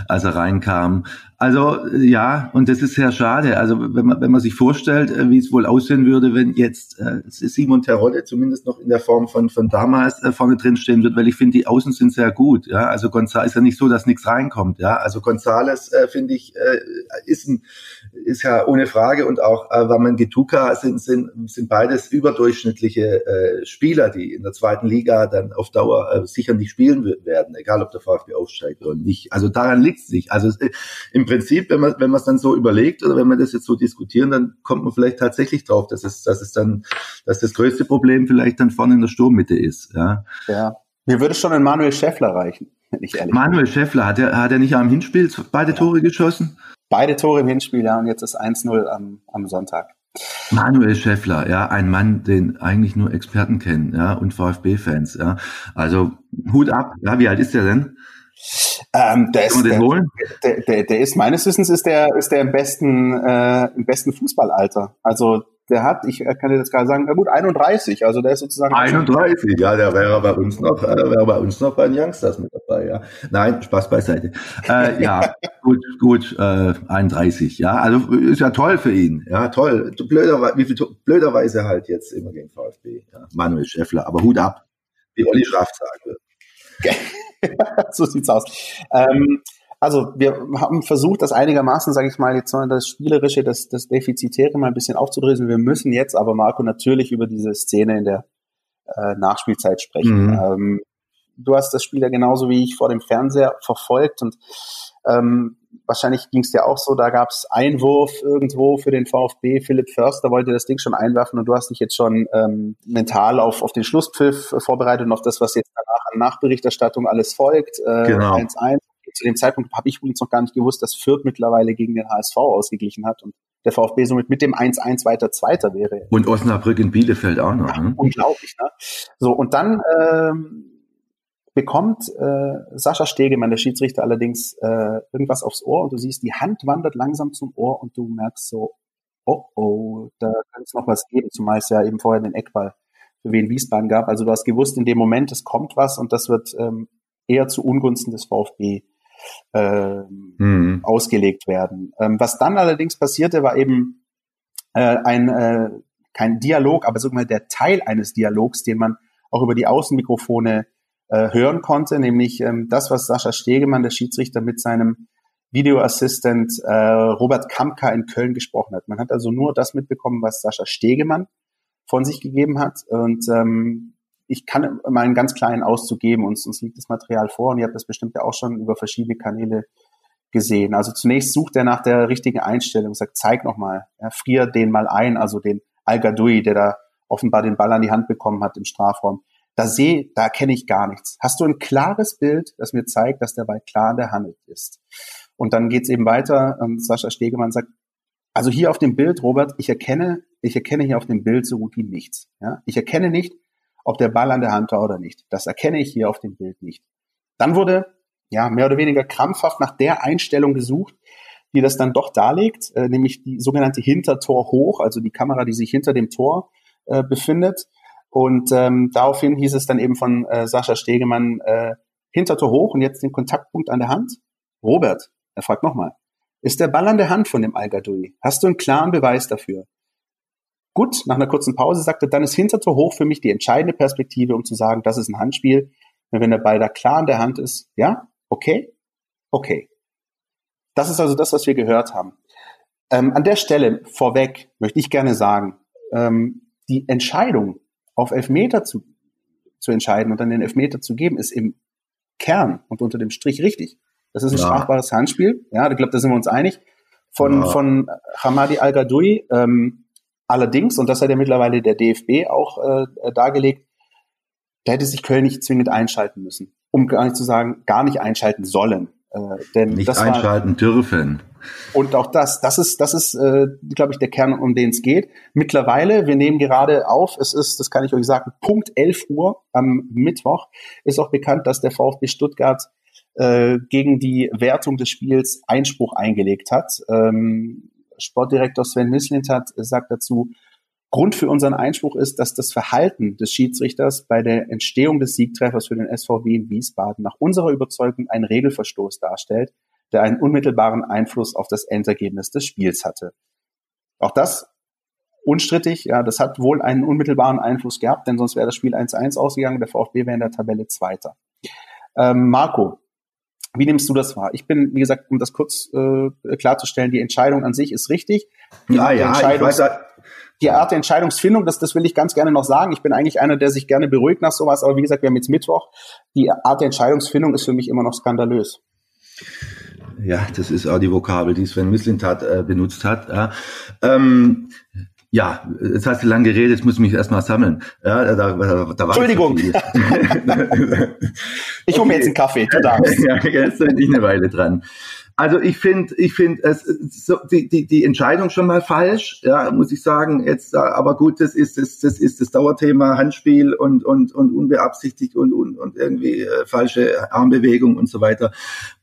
als er reinkam. Also ja, und das ist sehr schade. Also wenn man, wenn man sich vorstellt, äh, wie es wohl aussehen würde, wenn jetzt äh, Simon Terodde zumindest noch in der Form von, von damals äh, vorne drin stehen wird, weil ich finde, die Außen sind sehr gut. Ja, also González ist ja nicht so, dass nichts reinkommt. Ja, also González äh, finde ich äh, ist ein, ist ja ohne Frage und auch äh, Waman Getuka sind sind sind beides überdurchschnittliche äh, Spieler, die in der zweiten Liga dann auf Dauer äh, sicher nicht spielen werden, egal ob der VfB aufsteigt oder nicht. Also daran liegt es nicht. Also äh, im im Prinzip, wenn man wenn man es dann so überlegt oder wenn wir das jetzt so diskutieren, dann kommt man vielleicht tatsächlich drauf, dass es dass es dann dass das größte Problem vielleicht dann vorne in der Sturmmitte ist. Ja. Ja. Mir würde schon ein Manuel Schäffler reichen, wenn ich ehrlich Manuel Schäffler hat er hat er nicht am Hinspiel beide ja. Tore geschossen? Beide Tore im Hinspiel, ja, und jetzt ist 1-0 am, am Sonntag. Manuel Schäffler, ja, ein Mann, den eigentlich nur Experten kennen, ja, und VfB-Fans, ja. Also Hut ab, ja, wie alt ist der denn? Ähm, der, ist, der, der, der, der, ist meines Wissens ist der ist der im besten äh, im besten Fußballalter. Also der hat, ich kann dir jetzt gerade sagen, na gut, 31, also der ist sozusagen 31, ja, der wäre bei uns noch, äh, wäre bei uns noch bei den Youngsters mit dabei, ja. Nein, Spaß beiseite. Äh, ja, (laughs) gut, gut, äh, 31, ja, also ist ja toll für ihn, ja, toll. Blöder, wie viel, blöderweise halt jetzt immer gegen VfB, ja. Manuel Schäffler, aber Hut ab, wie Olli Schraff sagen würde. (laughs) so sieht's aus. Ähm, also wir haben versucht, das einigermaßen, sage ich mal, jetzt mal das Spielerische, das, das Defizitäre mal ein bisschen aufzudröseln. Wir müssen jetzt aber, Marco, natürlich über diese Szene in der äh, Nachspielzeit sprechen. Mhm. Ähm, du hast das Spiel ja genauso wie ich vor dem Fernseher verfolgt und ähm, wahrscheinlich ging es dir auch so, da gab es Einwurf irgendwo für den VfB. Philipp Förster wollte das Ding schon einwerfen und du hast dich jetzt schon ähm, mental auf, auf den Schlusspfiff vorbereitet und auf das, was jetzt danach an Nachberichterstattung alles folgt. Äh, genau. 1-1. Zu dem Zeitpunkt habe ich übrigens noch gar nicht gewusst, dass Fürth mittlerweile gegen den HSV ausgeglichen hat und der VfB somit mit dem 1-1 weiter Zweiter wäre. Und Osnabrück in Bielefeld auch noch. Ne? Unglaublich, ne? So, und dann ähm, bekommt äh, Sascha Stegemann, der Schiedsrichter, allerdings äh, irgendwas aufs Ohr und du siehst, die Hand wandert langsam zum Ohr und du merkst so, oh oh, da kann es noch was geben, zumal es ja eben vorher den Eckball für Wien Wiesbaden gab. Also du hast gewusst, in dem Moment, es kommt was und das wird ähm, eher zu Ungunsten des VfB äh, mhm. ausgelegt werden. Ähm, was dann allerdings passierte, war eben äh, ein äh, kein Dialog, aber wir der Teil eines Dialogs, den man auch über die Außenmikrofone äh, hören konnte, nämlich ähm, das, was Sascha Stegemann, der Schiedsrichter, mit seinem Videoassistent äh, Robert Kamka in Köln gesprochen hat. Man hat also nur das mitbekommen, was Sascha Stegemann von sich gegeben hat. Und ähm, ich kann mal einen ganz kleinen Auszug geben. Uns, uns liegt das Material vor und ihr habt das bestimmt ja auch schon über verschiedene Kanäle gesehen. Also zunächst sucht er nach der richtigen Einstellung, sagt, zeig nochmal, ja, frier den mal ein, also den Al Gadoui, der da offenbar den Ball an die Hand bekommen hat im Strafraum da sehe, da kenne ich gar nichts. Hast du ein klares Bild, das mir zeigt, dass der Ball klar in der Hand ist? Und dann geht's eben weiter. Und Sascha Stegemann sagt, also hier auf dem Bild, Robert, ich erkenne, ich erkenne hier auf dem Bild so gut wie nichts. Ja? Ich erkenne nicht, ob der Ball an der Hand war oder nicht. Das erkenne ich hier auf dem Bild nicht. Dann wurde ja mehr oder weniger krampfhaft nach der Einstellung gesucht, die das dann doch darlegt, äh, nämlich die sogenannte Hintertor hoch, also die Kamera, die sich hinter dem Tor äh, befindet. Und ähm, daraufhin hieß es dann eben von äh, Sascha Stegemann, äh, Hintertor hoch und jetzt den Kontaktpunkt an der Hand. Robert, er fragt nochmal, ist der Ball an der Hand von dem al Hast du einen klaren Beweis dafür? Gut, nach einer kurzen Pause sagte, dann ist Hintertor hoch für mich die entscheidende Perspektive, um zu sagen, das ist ein Handspiel. wenn der Ball da klar an der Hand ist, ja, okay, okay. Das ist also das, was wir gehört haben. Ähm, an der Stelle vorweg möchte ich gerne sagen, ähm, die Entscheidung auf Elfmeter zu, zu entscheiden und dann den Elfmeter zu geben, ist im Kern und unter dem Strich richtig. Das ist ein ja. strafbares Handspiel. Ja, ich glaube, da sind wir uns einig. Von, ja. von Hamadi Al-Gadoui, ähm, Allerdings, und das hat ja mittlerweile der DFB auch äh, dargelegt, da hätte sich Köln nicht zwingend einschalten müssen, um gar nicht zu sagen, gar nicht einschalten sollen. Äh, denn nicht einschalten war, dürfen. Und auch das, das ist, das ist, äh, glaube ich, der Kern, um den es geht. Mittlerweile, wir nehmen gerade auf, es ist, das kann ich euch sagen, Punkt 11 Uhr am Mittwoch ist auch bekannt, dass der VfB Stuttgart äh, gegen die Wertung des Spiels Einspruch eingelegt hat. Ähm, Sportdirektor Sven Mislintat sagt dazu, Grund für unseren Einspruch ist, dass das Verhalten des Schiedsrichters bei der Entstehung des Siegtreffers für den SVW in Wiesbaden nach unserer Überzeugung einen Regelverstoß darstellt, der einen unmittelbaren Einfluss auf das Endergebnis des Spiels hatte. Auch das unstrittig, ja, das hat wohl einen unmittelbaren Einfluss gehabt, denn sonst wäre das Spiel 1-1 ausgegangen, der VfB wäre in der Tabelle Zweiter. Ähm, Marco, wie nimmst du das wahr? Ich bin, wie gesagt, um das kurz äh, klarzustellen, die Entscheidung an sich ist richtig. Die ja, ja, ich weiß, die Art der Entscheidungsfindung, das, das will ich ganz gerne noch sagen. Ich bin eigentlich einer, der sich gerne beruhigt nach sowas, aber wie gesagt, wir haben jetzt Mittwoch. Die Art der Entscheidungsfindung ist für mich immer noch skandalös. Ja, das ist auch die Vokabel, die Sven Mislintat äh, benutzt hat. Ja. Ähm, ja, jetzt hast du lang geredet, jetzt muss ich mich erstmal sammeln. Ja, da, da, da Entschuldigung. (laughs) ich hole mir jetzt einen Kaffee, du darfst. (laughs) ja, jetzt bin ich eine Weile dran. Also ich finde, ich finde es so, die, die, die Entscheidung schon mal falsch, ja, muss ich sagen. Jetzt, aber gut, das ist das, das ist das Dauerthema Handspiel und und und unbeabsichtigt und und, und irgendwie äh, falsche Armbewegung und so weiter.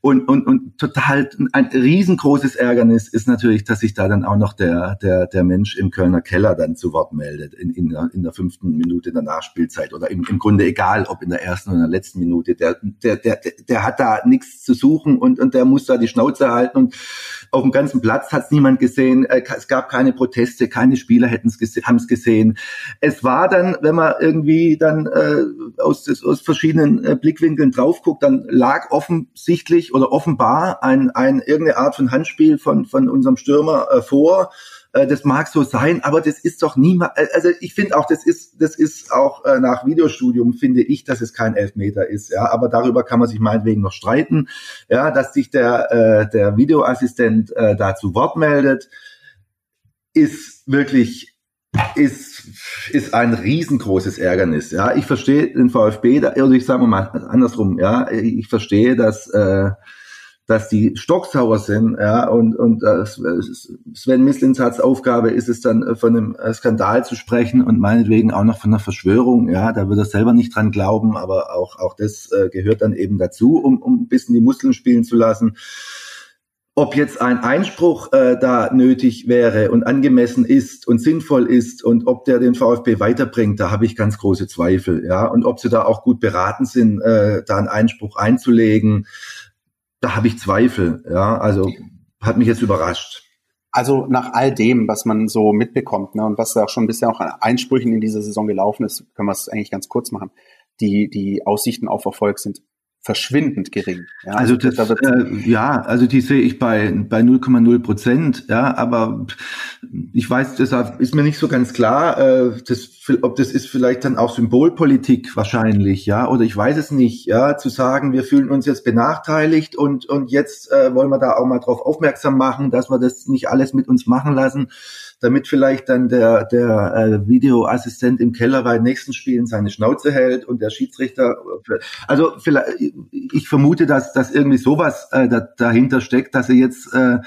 Und und und total ein riesengroßes Ärgernis ist natürlich, dass sich da dann auch noch der der der Mensch im Kölner Keller dann zu Wort meldet in in der, in der fünften Minute der Nachspielzeit oder im, im Grunde egal, ob in der ersten oder in der letzten Minute. Der der der der hat da nichts zu suchen und und der muss da die Schnauze Schnauze halten und auf dem ganzen Platz hat es niemand gesehen. Äh, es gab keine Proteste, keine Spieler hätten es gese gesehen. Es war dann, wenn man irgendwie dann äh, aus, aus verschiedenen äh, Blickwinkeln drauf guckt, dann lag offensichtlich oder offenbar ein, ein irgendeine Art von Handspiel von von unserem Stürmer äh, vor äh, das mag so sein, aber das ist doch niemand, äh, also ich finde auch, das ist, das ist auch äh, nach Videostudium finde ich, dass es kein Elfmeter ist, ja, aber darüber kann man sich meinetwegen noch streiten, ja, dass sich der, äh, der Videoassistent äh, da zu Wort meldet, ist wirklich ist, ist ein riesengroßes Ärgernis. Ja, ich verstehe den VfB, also ich sage mal andersrum, ja, ich verstehe, dass äh, dass die stocksauer sind, ja, und, und äh, Sven Mislinsats Aufgabe ist es dann, äh, von einem äh, Skandal zu sprechen und meinetwegen auch noch von einer Verschwörung, ja, da wird er selber nicht dran glauben, aber auch, auch das äh, gehört dann eben dazu, um, um ein bisschen die Muskeln spielen zu lassen. Ob jetzt ein Einspruch äh, da nötig wäre und angemessen ist und sinnvoll ist und ob der den VfB weiterbringt, da habe ich ganz große Zweifel, ja, und ob sie da auch gut beraten sind, äh, da einen Einspruch einzulegen, da habe ich Zweifel. Ja, also hat mich jetzt überrascht. Also nach all dem, was man so mitbekommt ne, und was da auch schon bisher auch an Einsprüchen in dieser Saison gelaufen ist, können wir es eigentlich ganz kurz machen. Die, die Aussichten auf Erfolg sind verschwindend gering. Ja, also das, da äh, ja, also die sehe ich bei bei 0,0 Prozent. Ja, aber ich weiß, deshalb ist mir nicht so ganz klar, äh, das, ob das ist vielleicht dann auch Symbolpolitik wahrscheinlich, ja, oder ich weiß es nicht, ja, zu sagen, wir fühlen uns jetzt benachteiligt und und jetzt äh, wollen wir da auch mal drauf aufmerksam machen, dass wir das nicht alles mit uns machen lassen damit vielleicht dann der, der äh, Videoassistent im Keller bei den nächsten Spielen seine Schnauze hält und der Schiedsrichter. Also vielleicht, ich vermute, dass, dass irgendwie sowas äh, da, dahinter steckt, dass sie jetzt äh,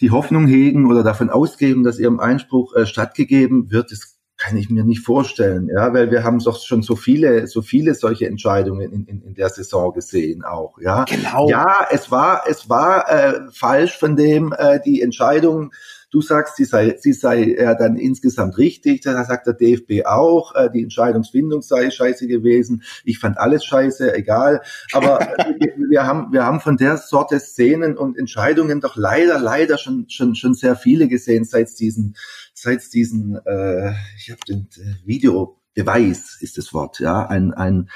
die Hoffnung hegen oder davon ausgeben, dass ihrem Einspruch äh, stattgegeben wird. Das kann ich mir nicht vorstellen, ja, weil wir haben doch schon so viele, so viele solche Entscheidungen in, in, in der Saison gesehen auch, ja. Genau. Ja, es war, es war äh, falsch von dem äh, die Entscheidung Du sagst, sie sei, sie sei ja dann insgesamt richtig. Da sagt der DFB auch, äh, die Entscheidungsfindung sei scheiße gewesen. Ich fand alles scheiße, egal. Aber (laughs) wir, wir, haben, wir haben von der Sorte Szenen und Entscheidungen doch leider, leider schon, schon, schon sehr viele gesehen seit diesen, seit diesen, äh, ich habe den äh, Video Beweis ist das Wort, ja, ein, ein,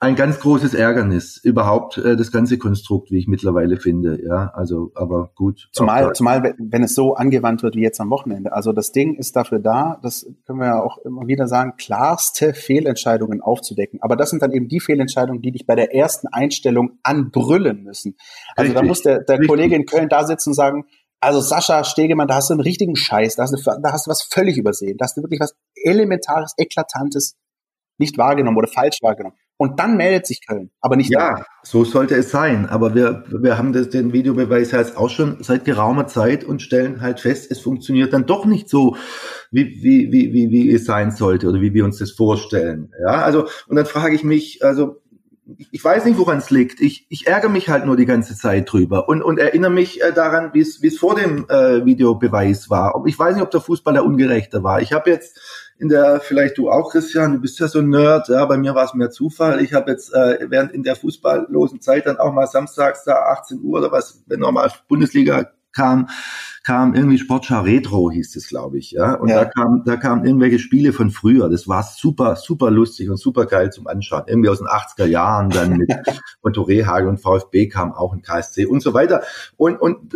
ein ganz großes Ärgernis überhaupt äh, das ganze Konstrukt, wie ich mittlerweile finde, ja, also aber gut. Zumal, zumal wenn es so angewandt wird wie jetzt am Wochenende. Also das Ding ist dafür da, das können wir ja auch immer wieder sagen, klarste Fehlentscheidungen aufzudecken. Aber das sind dann eben die Fehlentscheidungen, die dich bei der ersten Einstellung anbrüllen müssen. Also Richtig. da muss der, der Kollege in Köln da sitzen und sagen, also Sascha Stegemann, da hast du einen richtigen Scheiß, da hast du, da hast du was völlig übersehen, da hast du wirklich was Elementares, Eklatantes nicht wahrgenommen oder falsch wahrgenommen. Und dann meldet sich Köln, aber nicht. Ja, dann. so sollte es sein. Aber wir, wir haben das, den Videobeweis jetzt auch schon seit geraumer Zeit und stellen halt fest, es funktioniert dann doch nicht so, wie, wie, wie, wie, wie es sein sollte oder wie wir uns das vorstellen. Ja, also, und dann frage ich mich, also, ich weiß nicht, woran es liegt. Ich, ich ärgere mich halt nur die ganze Zeit drüber und, und erinnere mich äh, daran, wie es vor dem äh, Videobeweis war. Ich weiß nicht, ob der Fußballer ungerechter war. Ich habe jetzt in der, vielleicht du auch, Christian, du bist ja so ein Nerd, ja, bei mir war es mehr Zufall. Ich habe jetzt äh, während in der fußballlosen Zeit dann auch mal samstags da 18 Uhr oder was, wenn nochmal Bundesliga kam, kam irgendwie Sportschau Retro, hieß es, glaube ich, ja. Und ja. da kam, da kamen irgendwelche Spiele von früher. Das war super, super lustig und super geil zum Anschauen. Irgendwie aus den 80er Jahren dann mit (laughs) Otto Rehagel und VfB kam auch ein KSC und so weiter. Und, und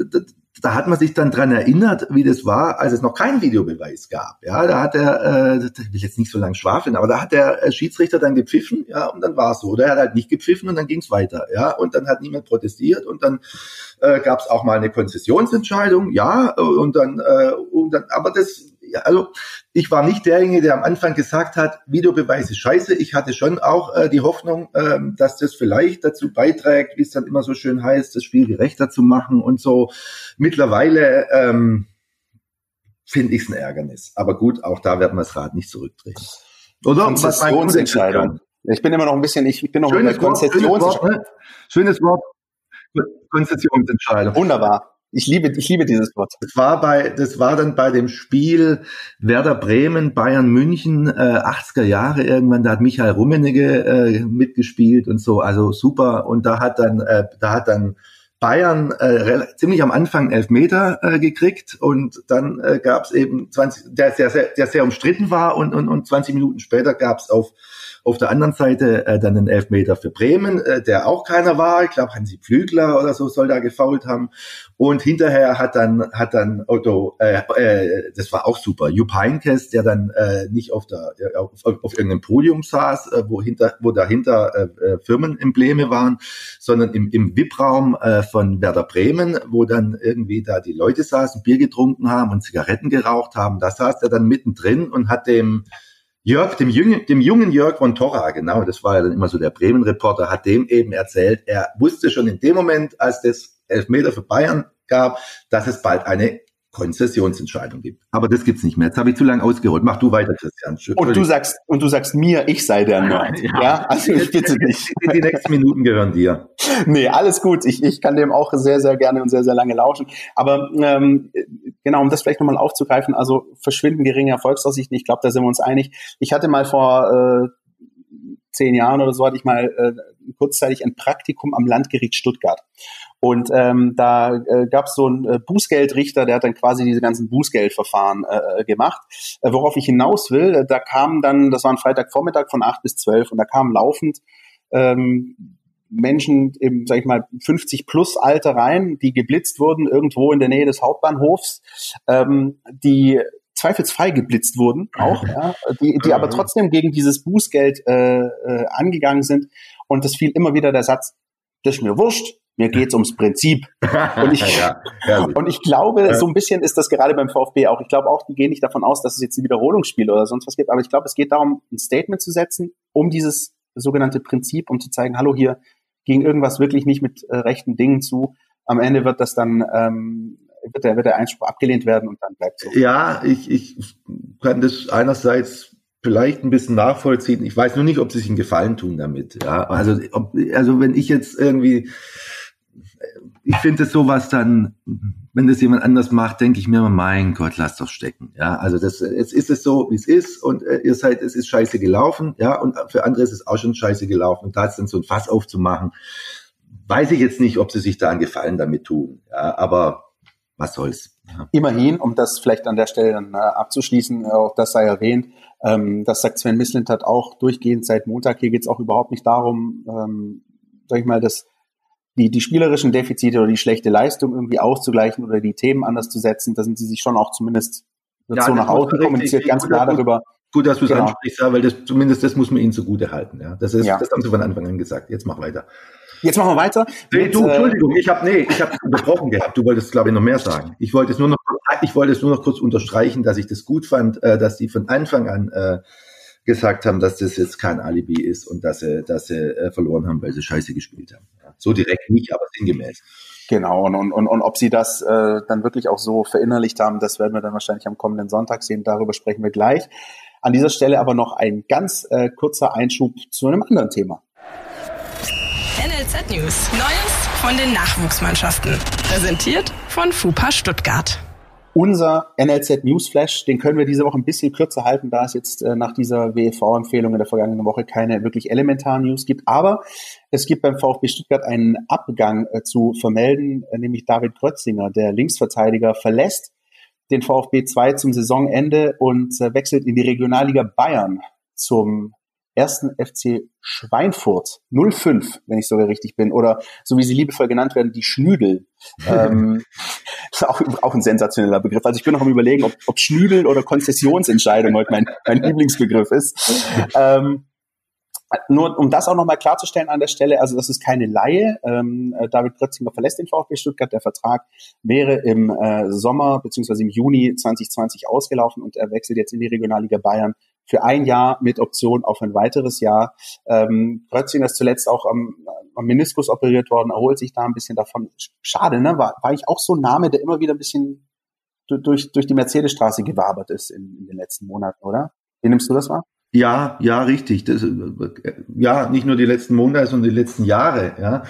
da hat man sich dann dran erinnert, wie das war, als es noch keinen Videobeweis gab. Ja, da hat der, äh, ich will jetzt nicht so lange schwafeln, aber da hat der äh, Schiedsrichter dann gepfiffen, ja, und dann war es so. Oder er hat halt nicht gepfiffen und dann ging es weiter, ja, und dann hat niemand protestiert und dann äh, gab es auch mal eine Konzessionsentscheidung, ja, und dann, äh, und dann, aber das also ich war nicht derjenige, der am Anfang gesagt hat, Videobeweis ist scheiße. Ich hatte schon auch äh, die Hoffnung, ähm, dass das vielleicht dazu beiträgt, wie es dann immer so schön heißt, das Spiel gerechter zu machen und so. Mittlerweile ähm, finde ich es ein Ärgernis. Aber gut, auch da werden wir das Rad nicht zurückdrehen. Oder? Konzessionsentscheidung. Ich bin immer noch ein bisschen, ich bin noch schönes in der Konzessionsentscheidung. Ne? Schönes Wort. Konzessionsentscheidung. Wunderbar. Ich liebe, ich liebe dieses Wort. Das war bei, das war dann bei dem Spiel Werder Bremen, Bayern München, äh, 80er Jahre irgendwann, da hat Michael Rummenigge äh, mitgespielt und so, also super. Und da hat dann, äh, da hat dann Bayern äh, ziemlich am Anfang elf Meter äh, gekriegt und dann äh, gab es eben 20, der, der, der sehr umstritten war und, und, und 20 Minuten später gab es auf auf der anderen Seite äh, dann ein Elfmeter für Bremen, äh, der auch keiner war. Ich glaube, Hansi Pflügler oder so soll da gefault haben. Und hinterher hat dann hat dann Otto, äh, äh, das war auch super, Jupp Heynckes, der dann äh, nicht auf der auf, auf irgendeinem Podium saß, äh, wo hinter wo dahinter äh, äh Firmenembleme waren, sondern im im VIP-Raum äh, von Werder Bremen, wo dann irgendwie da die Leute saßen, Bier getrunken haben und Zigaretten geraucht haben. Da saß er dann mittendrin und hat dem Jörg, dem jungen, dem jungen Jörg von Torra, genau, das war ja dann immer so der Bremen-Reporter, hat dem eben erzählt, er wusste schon in dem Moment, als das Elfmeter für Bayern gab, dass es bald eine Konzessionsentscheidung gibt. Aber das gibt's nicht mehr. Jetzt habe ich zu lange ausgeholt. Mach du weiter, Christian. Und du sagst, und du sagst mir, ich sei der (laughs) Nerd. Ja, ja also ich bitte dich. Die, die nächsten Minuten gehören dir. (laughs) Nee, alles gut. Ich, ich kann dem auch sehr, sehr gerne und sehr, sehr lange lauschen. Aber ähm, genau, um das vielleicht nochmal aufzugreifen, also verschwinden geringe Erfolgsaussichten, ich glaube, da sind wir uns einig. Ich hatte mal vor äh, zehn Jahren oder so, hatte ich mal äh, kurzzeitig ein Praktikum am Landgericht Stuttgart. Und ähm, da äh, gab es so einen äh, Bußgeldrichter, der hat dann quasi diese ganzen Bußgeldverfahren äh, äh, gemacht. Äh, worauf ich hinaus will, äh, da kam dann, das war ein Freitagvormittag von acht bis zwölf und da kamen laufend ähm, Menschen im, sag ich mal, 50 plus Alter rein, die geblitzt wurden irgendwo in der Nähe des Hauptbahnhofs, ähm, die zweifelsfrei geblitzt wurden, auch, ja, die, die aber trotzdem gegen dieses Bußgeld äh, äh, angegangen sind. Und es fiel immer wieder der Satz, das ist mir wurscht, mir geht's ums Prinzip. Und ich, (laughs) ja, und ich glaube, so ein bisschen ist das gerade beim VfB auch. Ich glaube auch, die gehen nicht davon aus, dass es jetzt ein Wiederholungsspiel oder sonst was gibt. Aber ich glaube, es geht darum, ein Statement zu setzen, um dieses sogenannte Prinzip, um zu zeigen, hallo, hier ging irgendwas wirklich nicht mit äh, rechten Dingen zu. Am Ende wird das dann, ähm, wird der, wird der Einspruch abgelehnt werden und dann bleibt so. Ja, ich, ich kann das einerseits vielleicht ein bisschen nachvollziehen. Ich weiß nur nicht, ob sie sich einen Gefallen tun damit. Ja, also, ob, also wenn ich jetzt irgendwie, ich finde es sowas dann, wenn das jemand anders macht, denke ich mir immer, mein Gott, lasst doch stecken. Ja, also das, jetzt ist es so, wie es ist und äh, ihr seid, es ist scheiße gelaufen. Ja, und für andere ist es auch schon scheiße gelaufen. Und da jetzt dann so ein Fass aufzumachen, weiß ich jetzt nicht, ob sie sich da einen Gefallen damit tun. Ja, aber was soll's. Ja. Immerhin, um das vielleicht an der Stelle dann äh, abzuschließen, äh, auch das sei erwähnt, ähm, das sagt Sven Mislint hat auch durchgehend seit Montag. Hier geht es auch überhaupt nicht darum, ähm, sag ich mal, dass die, die spielerischen Defizite oder die schlechte Leistung irgendwie auszugleichen oder die Themen anders zu setzen. Da sind sie sich schon auch zumindest ja, so nach außen kommuniziert, ganz klar darüber. Gut, dass du es genau. ansprichst, ja, weil das, zumindest das muss man ihnen zugute halten. Ja. Das, ist, ja. das haben sie von Anfang an gesagt. Jetzt mach weiter. Jetzt machen wir weiter. Nee, mit, du, äh, Entschuldigung, ich habe nee, ich habe unterbrochen gehabt. Du wolltest, glaube ich, noch mehr sagen. Ich wollte es nur noch, ich wollte es nur noch kurz unterstreichen, dass ich das gut fand, äh, dass die von Anfang an äh, gesagt haben, dass das jetzt kein Alibi ist und dass sie, dass sie äh, verloren haben, weil sie Scheiße gespielt haben. Ja, so direkt nicht, aber sinngemäß. Genau, und, und, und, und ob sie das äh, dann wirklich auch so verinnerlicht haben, das werden wir dann wahrscheinlich am kommenden Sonntag sehen. Darüber sprechen wir gleich. An dieser Stelle aber noch ein ganz äh, kurzer Einschub zu einem anderen Thema. News. Neues von den Nachwuchsmannschaften. Präsentiert von FUPA Stuttgart. Unser NLZ Newsflash, den können wir diese Woche ein bisschen kürzer halten, da es jetzt äh, nach dieser WEV-Empfehlung in der vergangenen Woche keine wirklich elementaren News gibt. Aber es gibt beim VfB Stuttgart einen Abgang äh, zu vermelden, äh, nämlich David Krötzinger, der Linksverteidiger, verlässt den VfB 2 zum Saisonende und äh, wechselt in die Regionalliga Bayern zum ersten FC Schweinfurt 05, wenn ich sogar richtig bin, oder so wie sie liebevoll genannt werden, die Schnüdel. (laughs) ähm, ist auch, auch ein sensationeller Begriff. Also ich bin noch am überlegen, ob, ob Schnüdel oder Konzessionsentscheidung heute mein, mein Lieblingsbegriff ist. Ähm, nur um das auch nochmal klarzustellen an der Stelle, also das ist keine Laie. Ähm, äh, David Grötzinger verlässt den VfB Stuttgart. Der Vertrag wäre im äh, Sommer beziehungsweise im Juni 2020 ausgelaufen und er wechselt jetzt in die Regionalliga Bayern für ein Jahr mit Option auf ein weiteres Jahr. Ähm, Grötzinger ist zuletzt auch am, am Meniskus operiert worden, erholt sich da ein bisschen davon. Schade, ne? War, war ich auch so ein Name, der immer wieder ein bisschen durch, durch die Mercedesstraße gewabert ist in, in den letzten Monaten, oder? Wie nimmst du das wahr? Ja, ja, richtig. Das, ja, nicht nur die letzten Monate, sondern die letzten Jahre, ja,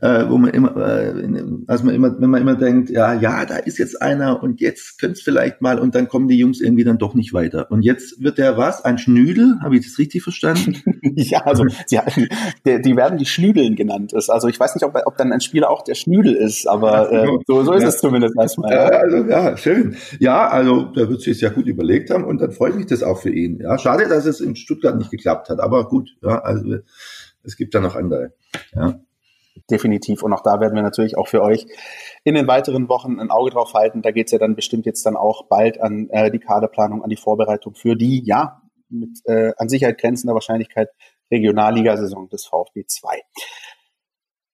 äh, wo man immer, äh, als man immer, wenn man immer denkt, ja, ja, da ist jetzt einer und jetzt könnte es vielleicht mal und dann kommen die Jungs irgendwie dann doch nicht weiter. Und jetzt wird der was? Ein Schnüdel? Habe ich das richtig verstanden? (laughs) ja, also sie, die, die werden die Schnüdeln genannt. Also ich weiß nicht, ob, ob dann ein Spieler auch der Schnüdel ist, aber äh, so, so ist ja. es zumindest erstmal. Ja, also, ja, schön. Ja, also da wird sich es ja gut überlegt haben und dann freut mich das auch für ihn. Ja, schade, dass es in Stuttgart nicht geklappt hat. Aber gut, ja, also es gibt da noch andere. Ja. Definitiv. Und auch da werden wir natürlich auch für euch in den weiteren Wochen ein Auge drauf halten. Da geht es ja dann bestimmt jetzt dann auch bald an äh, die Kaderplanung, an die Vorbereitung für die, ja, mit äh, an Sicherheit grenzender Wahrscheinlichkeit Regionalligasaison des VfB 2.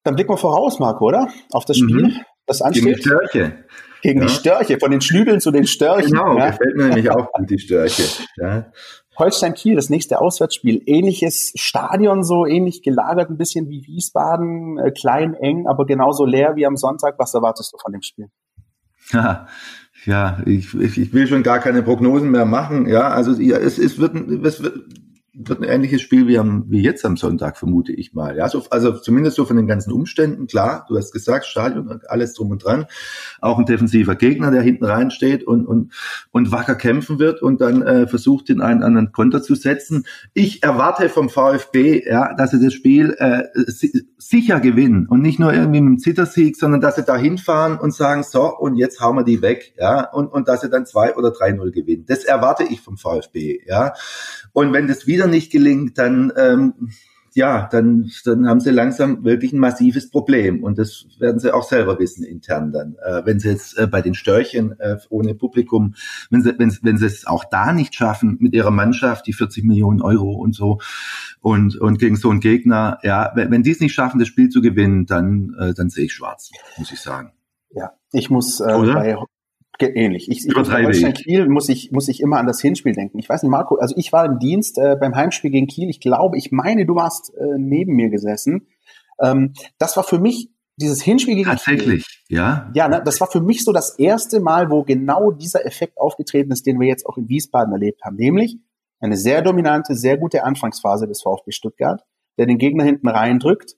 Dann blicken wir voraus, Marco, oder? Auf das Spiel, mhm. das ansteht. Gegen die Störche. Gegen ja. die Störche, von den Schnübeln zu den Störchen. Genau, ja. gefällt mir nämlich auch gut, die Störche. Ja. Holstein Kiel, das nächste Auswärtsspiel. Ähnliches Stadion, so ähnlich gelagert, ein bisschen wie Wiesbaden, äh, klein, eng, aber genauso leer wie am Sonntag. Was erwartest du von dem Spiel? Ja, ja ich, ich, ich will schon gar keine Prognosen mehr machen. Ja, also ja, es, es, wird, es wird wird ein ähnliches Spiel wie, am, wie jetzt am Sonntag, vermute ich mal. Ja, so, also zumindest so von den ganzen Umständen, klar, du hast gesagt, Stadion und alles drum und dran. Auch ein defensiver Gegner, der hinten reinsteht und, und, und wacker kämpfen wird und dann äh, versucht, den einen anderen Konter zu setzen. Ich erwarte vom VfB, ja, dass sie das Spiel äh, sicher gewinnen und nicht nur irgendwie mit einem Zittersieg, sondern dass sie da hinfahren und sagen, so, und jetzt hauen wir die weg, ja, und, und dass sie dann zwei oder drei null gewinnen. Das erwarte ich vom VfB, ja. Und wenn das wieder nicht gelingt, dann ähm, ja, dann, dann haben sie langsam wirklich ein massives Problem. Und das werden sie auch selber wissen intern dann. Äh, wenn sie jetzt äh, bei den Störchen äh, ohne Publikum, wenn sie, wenn, wenn sie es auch da nicht schaffen mit ihrer Mannschaft, die 40 Millionen Euro und so, und, und gegen so einen Gegner, ja, wenn, wenn die es nicht schaffen, das Spiel zu gewinnen, dann, äh, dann sehe ich schwarz, muss ich sagen. Ja, ich muss äh, bei, ähnlich. Ich, ich Holstein Kiel muss ich, muss ich immer an das Hinspiel denken. Ich weiß nicht, Marco, also ich war im Dienst äh, beim Heimspiel gegen Kiel. Ich glaube, ich meine, du warst äh, neben mir gesessen. Ähm, das war für mich dieses Hinspiel gegen Tatsächlich, Kiel, ja. Ja, ne, das war für mich so das erste Mal, wo genau dieser Effekt aufgetreten ist, den wir jetzt auch in Wiesbaden erlebt haben. Nämlich, Eine sehr dominante, sehr gute Anfangsphase des VfB Stuttgart, der den Gegner hinten reindrückt,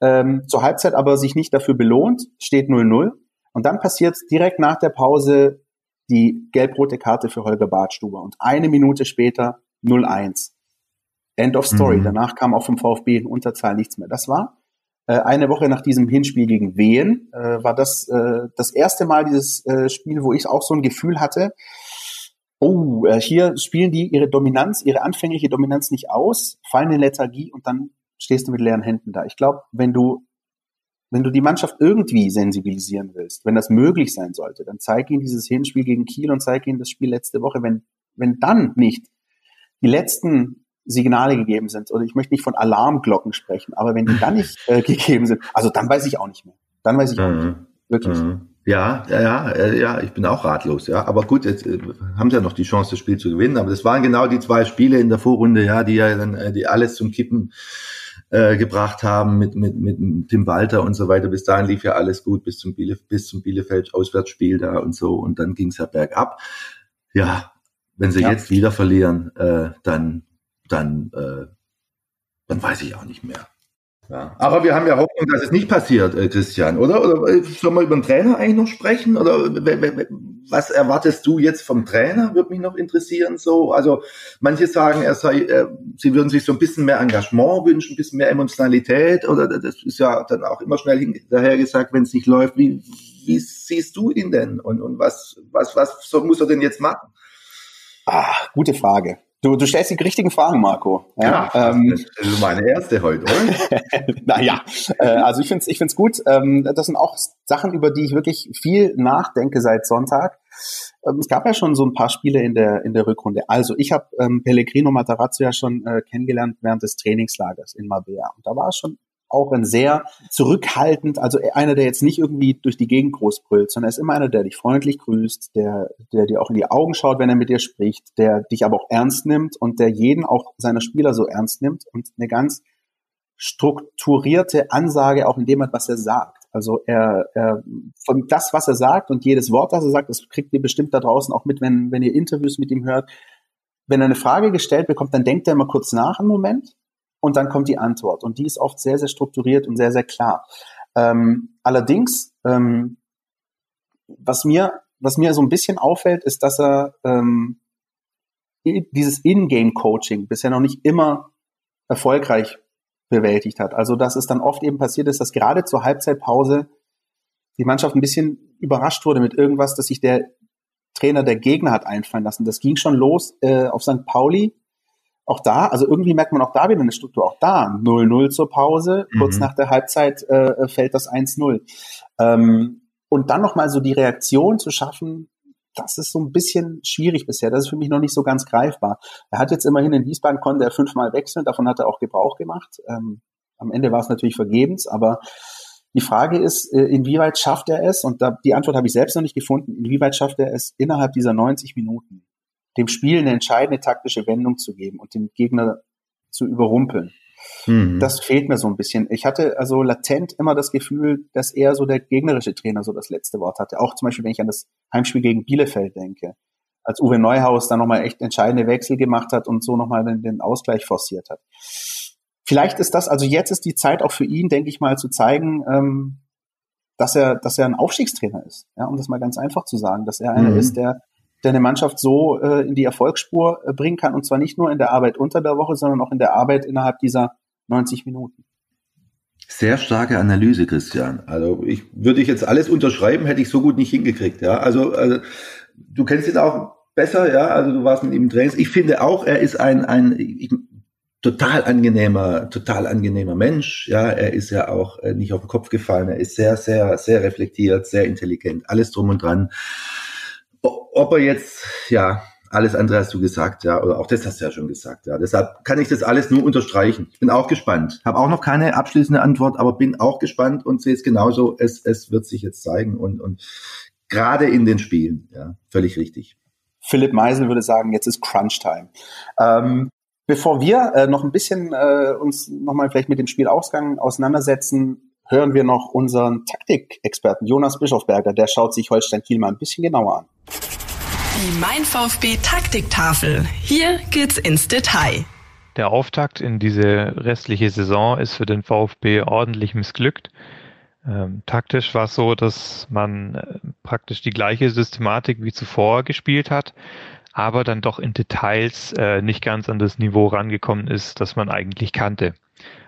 ähm, zur Halbzeit aber sich nicht dafür belohnt, steht 0-0. Und dann passiert direkt nach der Pause die gelb-rote Karte für Holger Bartstuber. Und eine Minute später 0-1. End of Story. Mhm. Danach kam auch vom VfB in Unterzahl nichts mehr. Das war äh, eine Woche nach diesem Hinspiel gegen Wehen, äh, war das äh, das erste Mal dieses äh, Spiel, wo ich auch so ein Gefühl hatte, oh, äh, hier spielen die ihre Dominanz, ihre anfängliche Dominanz nicht aus, fallen in Lethargie und dann stehst du mit leeren Händen da. Ich glaube, wenn du wenn du die Mannschaft irgendwie sensibilisieren willst, wenn das möglich sein sollte, dann zeig ihnen dieses Hinspiel gegen Kiel und zeig ihnen das Spiel letzte Woche. Wenn, wenn dann nicht die letzten Signale gegeben sind, oder ich möchte nicht von Alarmglocken sprechen, aber wenn die dann nicht (laughs) äh, gegeben sind, also dann weiß ich auch nicht mehr. Dann weiß ich auch nicht mehr. Mhm. Wirklich. Mhm. Ja, ja, ja, äh, ja, ich bin auch ratlos, ja. Aber gut, jetzt äh, haben sie ja noch die Chance, das Spiel zu gewinnen. Aber das waren genau die zwei Spiele in der Vorrunde, ja, die ja dann, äh, die alles zum Kippen äh, gebracht haben mit, mit, mit Tim Walter und so weiter. Bis dahin lief ja alles gut bis zum, Bielef bis zum Bielefeld Auswärtsspiel da und so. Und dann ging es ja bergab. Ja, wenn sie ja. jetzt wieder verlieren, äh, dann, dann, äh, dann weiß ich auch nicht mehr. Ja. Aber wir haben ja Hoffnung, dass es nicht passiert, äh, Christian, oder? Oder äh, sollen wir über den Trainer eigentlich noch sprechen? Oder was erwartest du jetzt vom Trainer? Würde mich noch interessieren. So, also manche sagen, er sei, äh, sie würden sich so ein bisschen mehr Engagement wünschen, ein bisschen mehr Emotionalität. Oder das ist ja dann auch immer schnell hinterher gesagt, wenn es nicht läuft. Wie, wie siehst du ihn denn? Und, und was, was, was so muss er denn jetzt machen? Ah, gute Frage. Du, du stellst die richtigen Fragen, Marco. Ja, ja ähm, das ist meine erste heute, oder? (laughs) naja, äh, also ich finde es ich find's gut. Ähm, das sind auch Sachen, über die ich wirklich viel nachdenke seit Sonntag. Ähm, es gab ja schon so ein paar Spiele in der, in der Rückrunde. Also ich habe ähm, Pellegrino Matarazzo ja schon äh, kennengelernt während des Trainingslagers in Mabea. Und da war es schon auch ein sehr zurückhaltend, also einer, der jetzt nicht irgendwie durch die Gegend groß brüllt, sondern er ist immer einer, der dich freundlich grüßt, der, der dir auch in die Augen schaut, wenn er mit dir spricht, der dich aber auch ernst nimmt und der jeden auch seiner Spieler so ernst nimmt und eine ganz strukturierte Ansage auch in dem hat, was er sagt. Also er, er von das, was er sagt und jedes Wort, das er sagt, das kriegt ihr bestimmt da draußen auch mit, wenn, wenn ihr Interviews mit ihm hört. Wenn er eine Frage gestellt bekommt, dann denkt er immer kurz nach einen Moment und dann kommt die Antwort. Und die ist oft sehr, sehr strukturiert und sehr, sehr klar. Ähm, allerdings, ähm, was mir, was mir so ein bisschen auffällt, ist, dass er ähm, dieses In-Game-Coaching bisher noch nicht immer erfolgreich bewältigt hat. Also, dass es dann oft eben passiert ist, dass gerade zur Halbzeitpause die Mannschaft ein bisschen überrascht wurde mit irgendwas, dass sich der Trainer der Gegner hat einfallen lassen. Das ging schon los äh, auf St. Pauli, auch da, also irgendwie merkt man auch da wieder eine Struktur. Auch da 0-0 zur Pause, mhm. kurz nach der Halbzeit äh, fällt das 1-0. Ähm, und dann nochmal so die Reaktion zu schaffen, das ist so ein bisschen schwierig bisher. Das ist für mich noch nicht so ganz greifbar. Er hat jetzt immerhin in Wiesbaden konnte er fünfmal wechseln, davon hat er auch Gebrauch gemacht. Ähm, am Ende war es natürlich vergebens, aber die Frage ist, äh, inwieweit schafft er es? Und da, die Antwort habe ich selbst noch nicht gefunden. Inwieweit schafft er es innerhalb dieser 90 Minuten dem Spiel eine entscheidende taktische Wendung zu geben und den Gegner zu überrumpeln. Mhm. Das fehlt mir so ein bisschen. Ich hatte also latent immer das Gefühl, dass eher so der gegnerische Trainer so das letzte Wort hatte. Auch zum Beispiel, wenn ich an das Heimspiel gegen Bielefeld denke, als Uwe Neuhaus dann nochmal echt entscheidende Wechsel gemacht hat und so nochmal den, den Ausgleich forciert hat. Vielleicht ist das, also jetzt ist die Zeit auch für ihn, denke ich mal, zu zeigen, ähm, dass er, dass er ein Aufstiegstrainer ist. Ja, um das mal ganz einfach zu sagen, dass er einer mhm. ist, der der eine Mannschaft so äh, in die Erfolgsspur äh, bringen kann. Und zwar nicht nur in der Arbeit unter der Woche, sondern auch in der Arbeit innerhalb dieser 90 Minuten. Sehr starke Analyse, Christian. Also ich würde ich jetzt alles unterschreiben, hätte ich so gut nicht hingekriegt. Ja, also, also du kennst ihn auch besser, ja. Also du warst mit ihm im Trainings. Ich finde auch, er ist ein ein ich, total angenehmer, total angenehmer Mensch. Ja, er ist ja auch äh, nicht auf den Kopf gefallen. Er ist sehr, sehr, sehr reflektiert, sehr intelligent, alles drum und dran ob er jetzt, ja, alles andere hast du gesagt, ja, oder auch das hast du ja schon gesagt, ja. Deshalb kann ich das alles nur unterstreichen. Ich bin auch gespannt. Habe auch noch keine abschließende Antwort, aber bin auch gespannt und sehe es genauso. Es, es wird sich jetzt zeigen und, und gerade in den Spielen, ja, völlig richtig. Philipp Meisel würde sagen, jetzt ist Crunch-Time. Ähm, bevor wir äh, noch ein bisschen äh, uns nochmal vielleicht mit dem Spielausgang auseinandersetzen, hören wir noch unseren Taktikexperten Jonas Bischofberger. Der schaut sich Holstein Kiel mal ein bisschen genauer an. Die Mein VfB Taktiktafel. Hier geht's ins Detail. Der Auftakt in diese restliche Saison ist für den VfB ordentlich missglückt. Ähm, taktisch war es so, dass man äh, praktisch die gleiche Systematik wie zuvor gespielt hat, aber dann doch in Details äh, nicht ganz an das Niveau rangekommen ist, das man eigentlich kannte.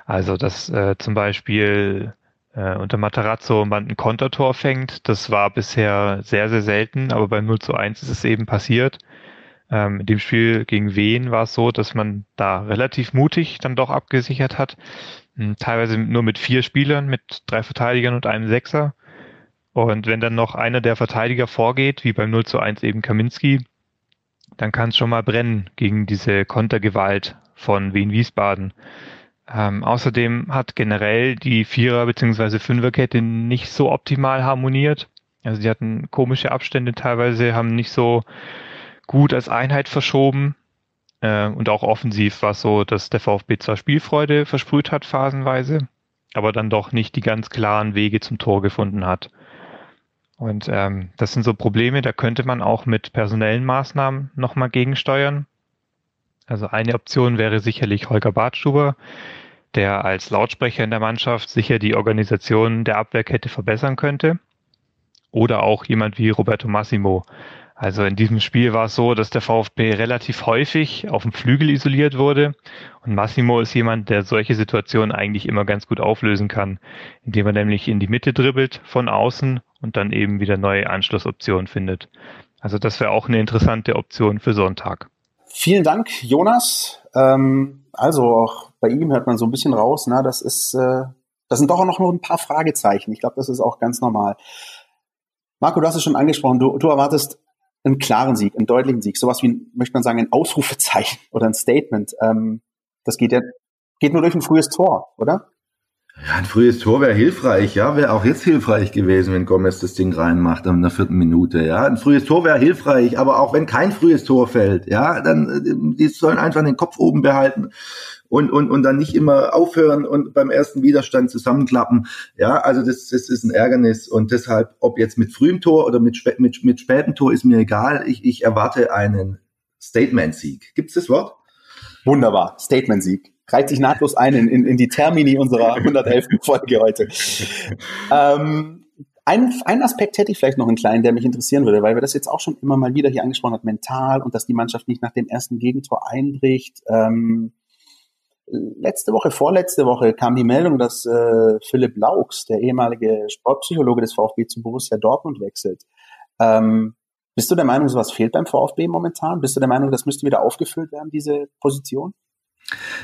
Also dass äh, zum Beispiel äh, unter Matarazzo man ein Kontertor fängt, das war bisher sehr, sehr selten, aber beim 0 zu 1 ist es eben passiert. Ähm, in dem Spiel gegen Wien war es so, dass man da relativ mutig dann doch abgesichert hat. Hm, teilweise nur mit vier Spielern, mit drei Verteidigern und einem Sechser. Und wenn dann noch einer der Verteidiger vorgeht, wie beim 0 zu 1 eben Kaminski, dann kann es schon mal brennen gegen diese Kontergewalt von Wien-Wiesbaden. Ähm, außerdem hat generell die Vierer- bzw. Fünferkette nicht so optimal harmoniert. Also die hatten komische Abstände teilweise, haben nicht so gut als Einheit verschoben. Äh, und auch offensiv war es so, dass der VfB zwar Spielfreude versprüht hat phasenweise, aber dann doch nicht die ganz klaren Wege zum Tor gefunden hat. Und ähm, das sind so Probleme, da könnte man auch mit personellen Maßnahmen nochmal gegensteuern. Also eine Option wäre sicherlich Holger Bartstuber, der als Lautsprecher in der Mannschaft sicher die Organisation der Abwehrkette verbessern könnte. Oder auch jemand wie Roberto Massimo. Also in diesem Spiel war es so, dass der VfB relativ häufig auf dem Flügel isoliert wurde. Und Massimo ist jemand, der solche Situationen eigentlich immer ganz gut auflösen kann, indem er nämlich in die Mitte dribbelt von außen und dann eben wieder neue Anschlussoptionen findet. Also das wäre auch eine interessante Option für Sonntag. Vielen Dank, Jonas. Ähm, also auch bei ihm hört man so ein bisschen raus, na, das ist, äh, das sind doch auch noch ein paar Fragezeichen. Ich glaube, das ist auch ganz normal. Marco, du hast es schon angesprochen, du, du erwartest einen klaren Sieg, einen deutlichen Sieg, sowas wie, möchte man sagen, ein Ausrufezeichen (laughs) oder ein Statement. Ähm, das geht ja, geht nur durch ein frühes Tor, oder? Ja, ein frühes Tor wäre hilfreich, ja, wäre auch jetzt hilfreich gewesen, wenn Gomez das Ding reinmacht in der vierten Minute, ja. Ein frühes Tor wäre hilfreich, aber auch wenn kein frühes Tor fällt, ja, dann äh, die sollen einfach den Kopf oben behalten und und und dann nicht immer aufhören und beim ersten Widerstand zusammenklappen, ja. Also das das ist ein Ärgernis und deshalb, ob jetzt mit frühem Tor oder mit mit mit spätem Tor ist mir egal. Ich ich erwarte einen Statement-Sieg. Gibt's das Wort? Wunderbar, Statement-Sieg reiht sich nahtlos ein in, in, in die Termini unserer 111. Folge heute. Ähm, ein, ein Aspekt hätte ich vielleicht noch einen kleinen, der mich interessieren würde, weil wir das jetzt auch schon immer mal wieder hier angesprochen haben, mental und dass die Mannschaft nicht nach dem ersten Gegentor einbricht. Ähm, letzte Woche, vorletzte Woche kam die Meldung, dass äh, Philipp Laux, der ehemalige Sportpsychologe des VfB zu Borussia Dortmund wechselt. Ähm, bist du der Meinung, sowas fehlt beim VfB momentan? Bist du der Meinung, das müsste wieder aufgefüllt werden, diese Position?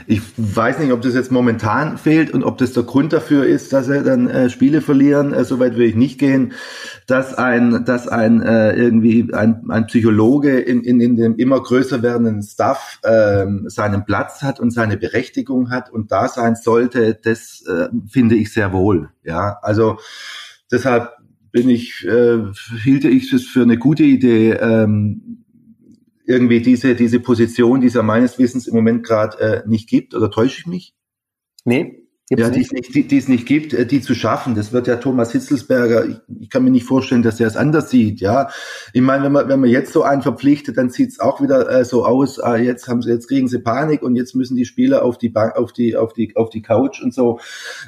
Ich weiß nicht, ob das jetzt momentan fehlt und ob das der Grund dafür ist, dass er dann äh, Spiele verlieren. Äh, Soweit will ich nicht gehen, dass ein, dass ein äh, irgendwie ein, ein Psychologe in, in, in dem immer größer werdenden Staff äh, seinen Platz hat und seine Berechtigung hat und da sein sollte. Das äh, finde ich sehr wohl. Ja, also deshalb bin ich, äh, hielte ich es für eine gute Idee. Ähm, irgendwie diese, diese Position, die es ja meines Wissens im Moment gerade äh, nicht gibt, oder täusche ich mich? Nee, Gibt's ja, die es, nicht, die, die es nicht gibt, äh, die zu schaffen. Das wird ja Thomas Hitzelsberger, ich, ich kann mir nicht vorstellen, dass er es anders sieht. Ja, Ich meine, wenn man, wenn man jetzt so einen verpflichtet, dann sieht es auch wieder äh, so aus, äh, jetzt haben sie, jetzt kriegen sie Panik und jetzt müssen die Spieler auf die Bank, auf die, auf die, auf die Couch und so.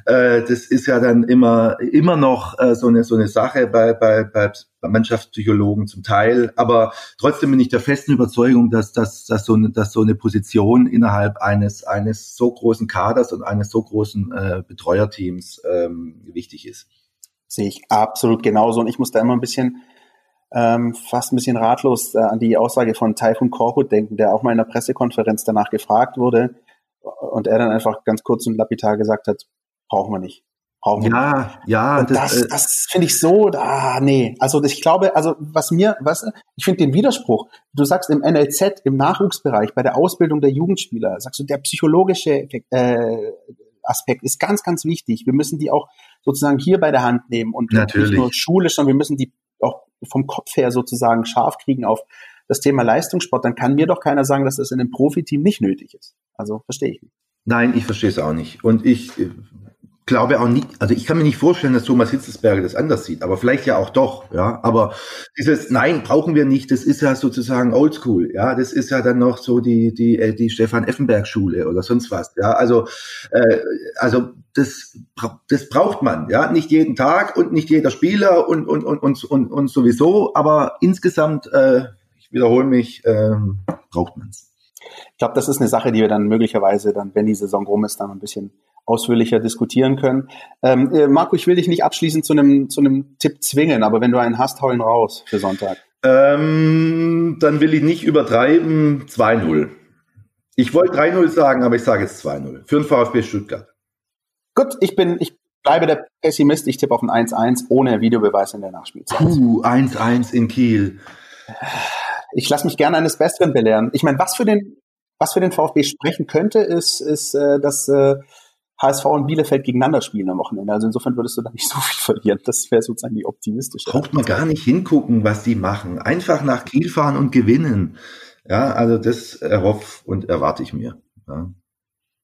Äh, das ist ja dann immer, immer noch äh, so eine, so eine Sache bei, bei, bei Mannschaftspsychologen zum Teil. Aber trotzdem bin ich der festen Überzeugung, dass, dass, dass, so, eine, dass so eine Position innerhalb eines, eines so großen Kaders und eines so großen äh, Betreuerteams ähm, wichtig ist. Sehe ich absolut genauso. Und ich muss da immer ein bisschen ähm, fast ein bisschen ratlos äh, an die Aussage von Taifun Korkut denken, der auch mal in der Pressekonferenz danach gefragt wurde und er dann einfach ganz kurz und lapidar gesagt hat, brauchen wir nicht brauchen. Ja, ja. Und das, das, äh, das finde ich so, ah, nee. Also ich glaube, also was mir, was, ich finde den Widerspruch, du sagst im NLZ, im Nachwuchsbereich, bei der Ausbildung der Jugendspieler, sagst du, der psychologische äh, Aspekt ist ganz, ganz wichtig. Wir müssen die auch sozusagen hier bei der Hand nehmen und Natürlich. nicht nur schulisch, sondern wir müssen die auch vom Kopf her sozusagen scharf kriegen auf das Thema Leistungssport. Dann kann mir doch keiner sagen, dass das in einem Profiteam nicht nötig ist. Also verstehe ich nicht. Nein, ich verstehe es auch nicht. Und ich glaube auch nicht, also ich kann mir nicht vorstellen, dass Thomas Hitzelsberger das anders sieht, aber vielleicht ja auch doch, ja. Aber dieses Nein, brauchen wir nicht, das ist ja sozusagen oldschool, ja. Das ist ja dann noch so die, die, äh, die Stefan Effenberg Schule oder sonst was, ja. Also, äh, also das, das braucht man, ja. Nicht jeden Tag und nicht jeder Spieler und, und, und, und, und, und sowieso, aber insgesamt, äh, ich wiederhole mich, äh, braucht man's. Ich glaube, das ist eine Sache, die wir dann möglicherweise dann, wenn die Saison rum ist, dann ein bisschen ausführlicher diskutieren können. Ähm, äh, Marco, ich will dich nicht abschließend zu einem zu einem Tipp zwingen, aber wenn du einen hast, hau ihn raus für Sonntag. Ähm, dann will ich nicht übertreiben. 2-0. Ich wollte 3-0 sagen, aber ich sage jetzt 2-0. Für den VfB Stuttgart. Gut, ich bin, ich bleibe der Pessimist. Ich tippe auf ein 1-1 ohne Videobeweis in der Nachspielzeit. Puh, 1-1 in Kiel. Ich lasse mich gerne eines Besseren belehren. Ich meine, was für den, was für den VfB sprechen könnte, ist, ist, äh, dass äh, HSV und Bielefeld gegeneinander spielen am Wochenende. Also insofern würdest du da nicht so viel verlieren. Das wäre sozusagen die optimistische. Braucht man gar nicht hingucken, was die machen. Einfach nach Kiel fahren und gewinnen. Ja, also das erhoffe und erwarte ich mir. Ja.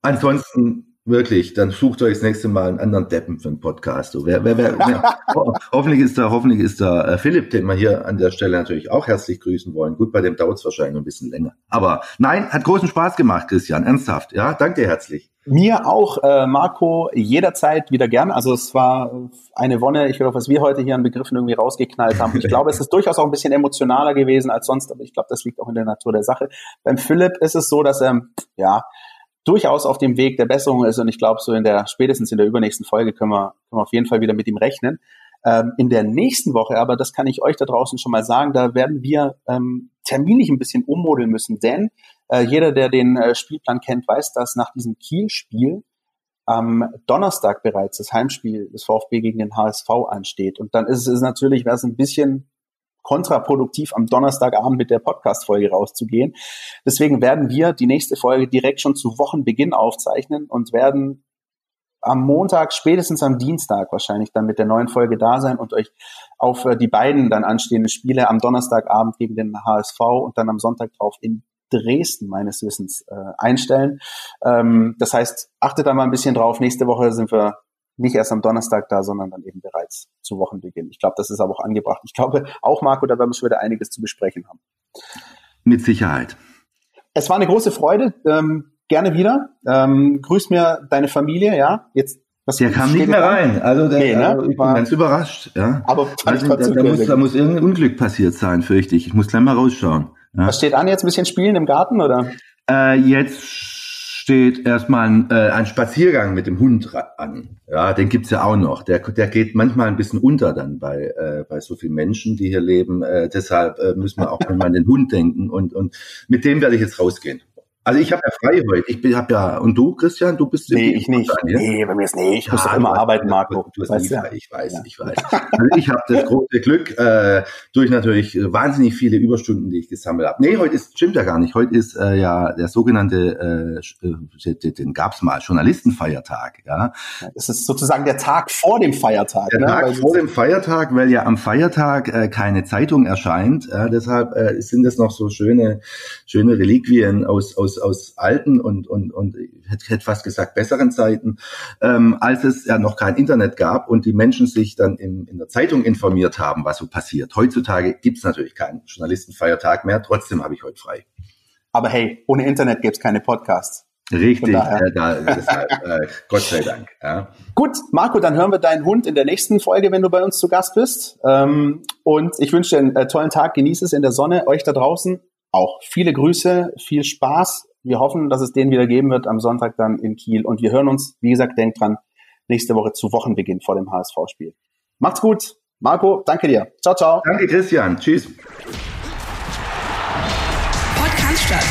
Ansonsten Wirklich, dann sucht euch das nächste Mal einen anderen Deppen für einen Podcast. So, wer, wer, wer, wer (laughs) hoffentlich ist da, hoffentlich ist da äh, Philipp, den wir hier an der Stelle natürlich auch herzlich grüßen wollen. Gut, bei dem dauert es wahrscheinlich ein bisschen länger. Aber nein, hat großen Spaß gemacht, Christian, ernsthaft. Ja, danke dir herzlich. Mir auch, äh, Marco, jederzeit wieder gern. Also es war eine Wonne. Ich glaube, was wir heute hier an Begriffen irgendwie rausgeknallt haben. Ich (laughs) glaube, es ist durchaus auch ein bisschen emotionaler gewesen als sonst, aber ich glaube, das liegt auch in der Natur der Sache. Beim Philipp ist es so, dass er, ja, durchaus auf dem Weg der Besserung ist und ich glaube, so in der spätestens in der übernächsten Folge können wir, können wir auf jeden Fall wieder mit ihm rechnen. Ähm, in der nächsten Woche, aber das kann ich euch da draußen schon mal sagen, da werden wir ähm, terminlich ein bisschen ummodeln müssen, denn äh, jeder, der den äh, Spielplan kennt, weiß, dass nach diesem Kiel-Spiel am Donnerstag bereits das Heimspiel des VfB gegen den HSV ansteht. Und dann ist es natürlich, wäre es ein bisschen kontraproduktiv am Donnerstagabend mit der Podcast-Folge rauszugehen. Deswegen werden wir die nächste Folge direkt schon zu Wochenbeginn aufzeichnen und werden am Montag, spätestens am Dienstag wahrscheinlich dann mit der neuen Folge da sein und euch auf äh, die beiden dann anstehenden Spiele am Donnerstagabend gegen den HSV und dann am Sonntag drauf in Dresden meines Wissens äh, einstellen. Ähm, das heißt, achtet da mal ein bisschen drauf. Nächste Woche sind wir nicht erst am Donnerstag da, sondern dann eben bereits zu Wochenbeginn. Ich glaube, das ist aber auch angebracht. Ich glaube auch, Marco, da werden wir schon wieder einiges zu besprechen haben. Mit Sicherheit. Es war eine große Freude. Ähm, gerne wieder. Ähm, grüß mir deine Familie, ja. Jetzt was der kam nicht mehr rein. Also, der, nee, ne? also ich bin ganz überrascht. Ja. Aber also, da, da, muss, da muss irgendein Unglück passiert sein, fürchte ich. Ich muss gleich mal rausschauen. Ja. Was steht an jetzt? Ein bisschen spielen im Garten oder? Äh, jetzt steht erstmal ein, äh, ein Spaziergang mit dem Hund an. Ja, den gibt's ja auch noch. Der, der geht manchmal ein bisschen unter dann bei, äh, bei so vielen Menschen, die hier leben. Äh, deshalb äh, müssen wir auch manchmal an den Hund denken. Und, und mit dem werde ich jetzt rausgehen. Also ich habe ja frei heute. Ich bin, hab ja und du, Christian, du bist nee, ich nicht. Sein, ja? Nee, bei mir ist nicht. Ich muss doch immer arbeiten, Marco. Du, du hast nie frei. Ich weiß, ja. ich weiß. Also ich habe das große Glück äh, durch natürlich wahnsinnig viele Überstunden, die ich gesammelt habe. Nee, heute ist stimmt ja gar nicht. Heute ist äh, ja der sogenannte, äh, äh den gab's mal Journalistenfeiertag. Ja, das ist sozusagen der Tag vor dem Feiertag. Der ne? Tag weil vor dem Feiertag, weil ja am Feiertag äh, keine Zeitung erscheint. Äh, deshalb äh, sind es noch so schöne, schöne Reliquien aus aus aus, aus alten und, und, und hätte fast gesagt besseren Zeiten, ähm, als es ja noch kein Internet gab und die Menschen sich dann in, in der Zeitung informiert haben, was so passiert. Heutzutage gibt es natürlich keinen Journalistenfeiertag mehr, trotzdem habe ich heute frei. Aber hey, ohne Internet gäbe es keine Podcasts. Richtig, äh, da, deshalb, (laughs) äh, Gott sei Dank. Ja. Gut, Marco, dann hören wir deinen Hund in der nächsten Folge, wenn du bei uns zu Gast bist. Ähm, und ich wünsche dir einen äh, tollen Tag, genieß es in der Sonne, euch da draußen auch viele Grüße, viel Spaß. Wir hoffen, dass es den wieder geben wird am Sonntag dann in Kiel. Und wir hören uns, wie gesagt, denkt dran, nächste Woche zu Wochenbeginn vor dem HSV-Spiel. Macht's gut. Marco, danke dir. Ciao, ciao. Danke, Christian. Tschüss. Podcast statt.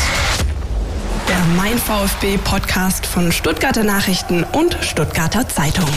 Der Mein VfB Podcast von Stuttgarter Nachrichten und Stuttgarter Zeitung.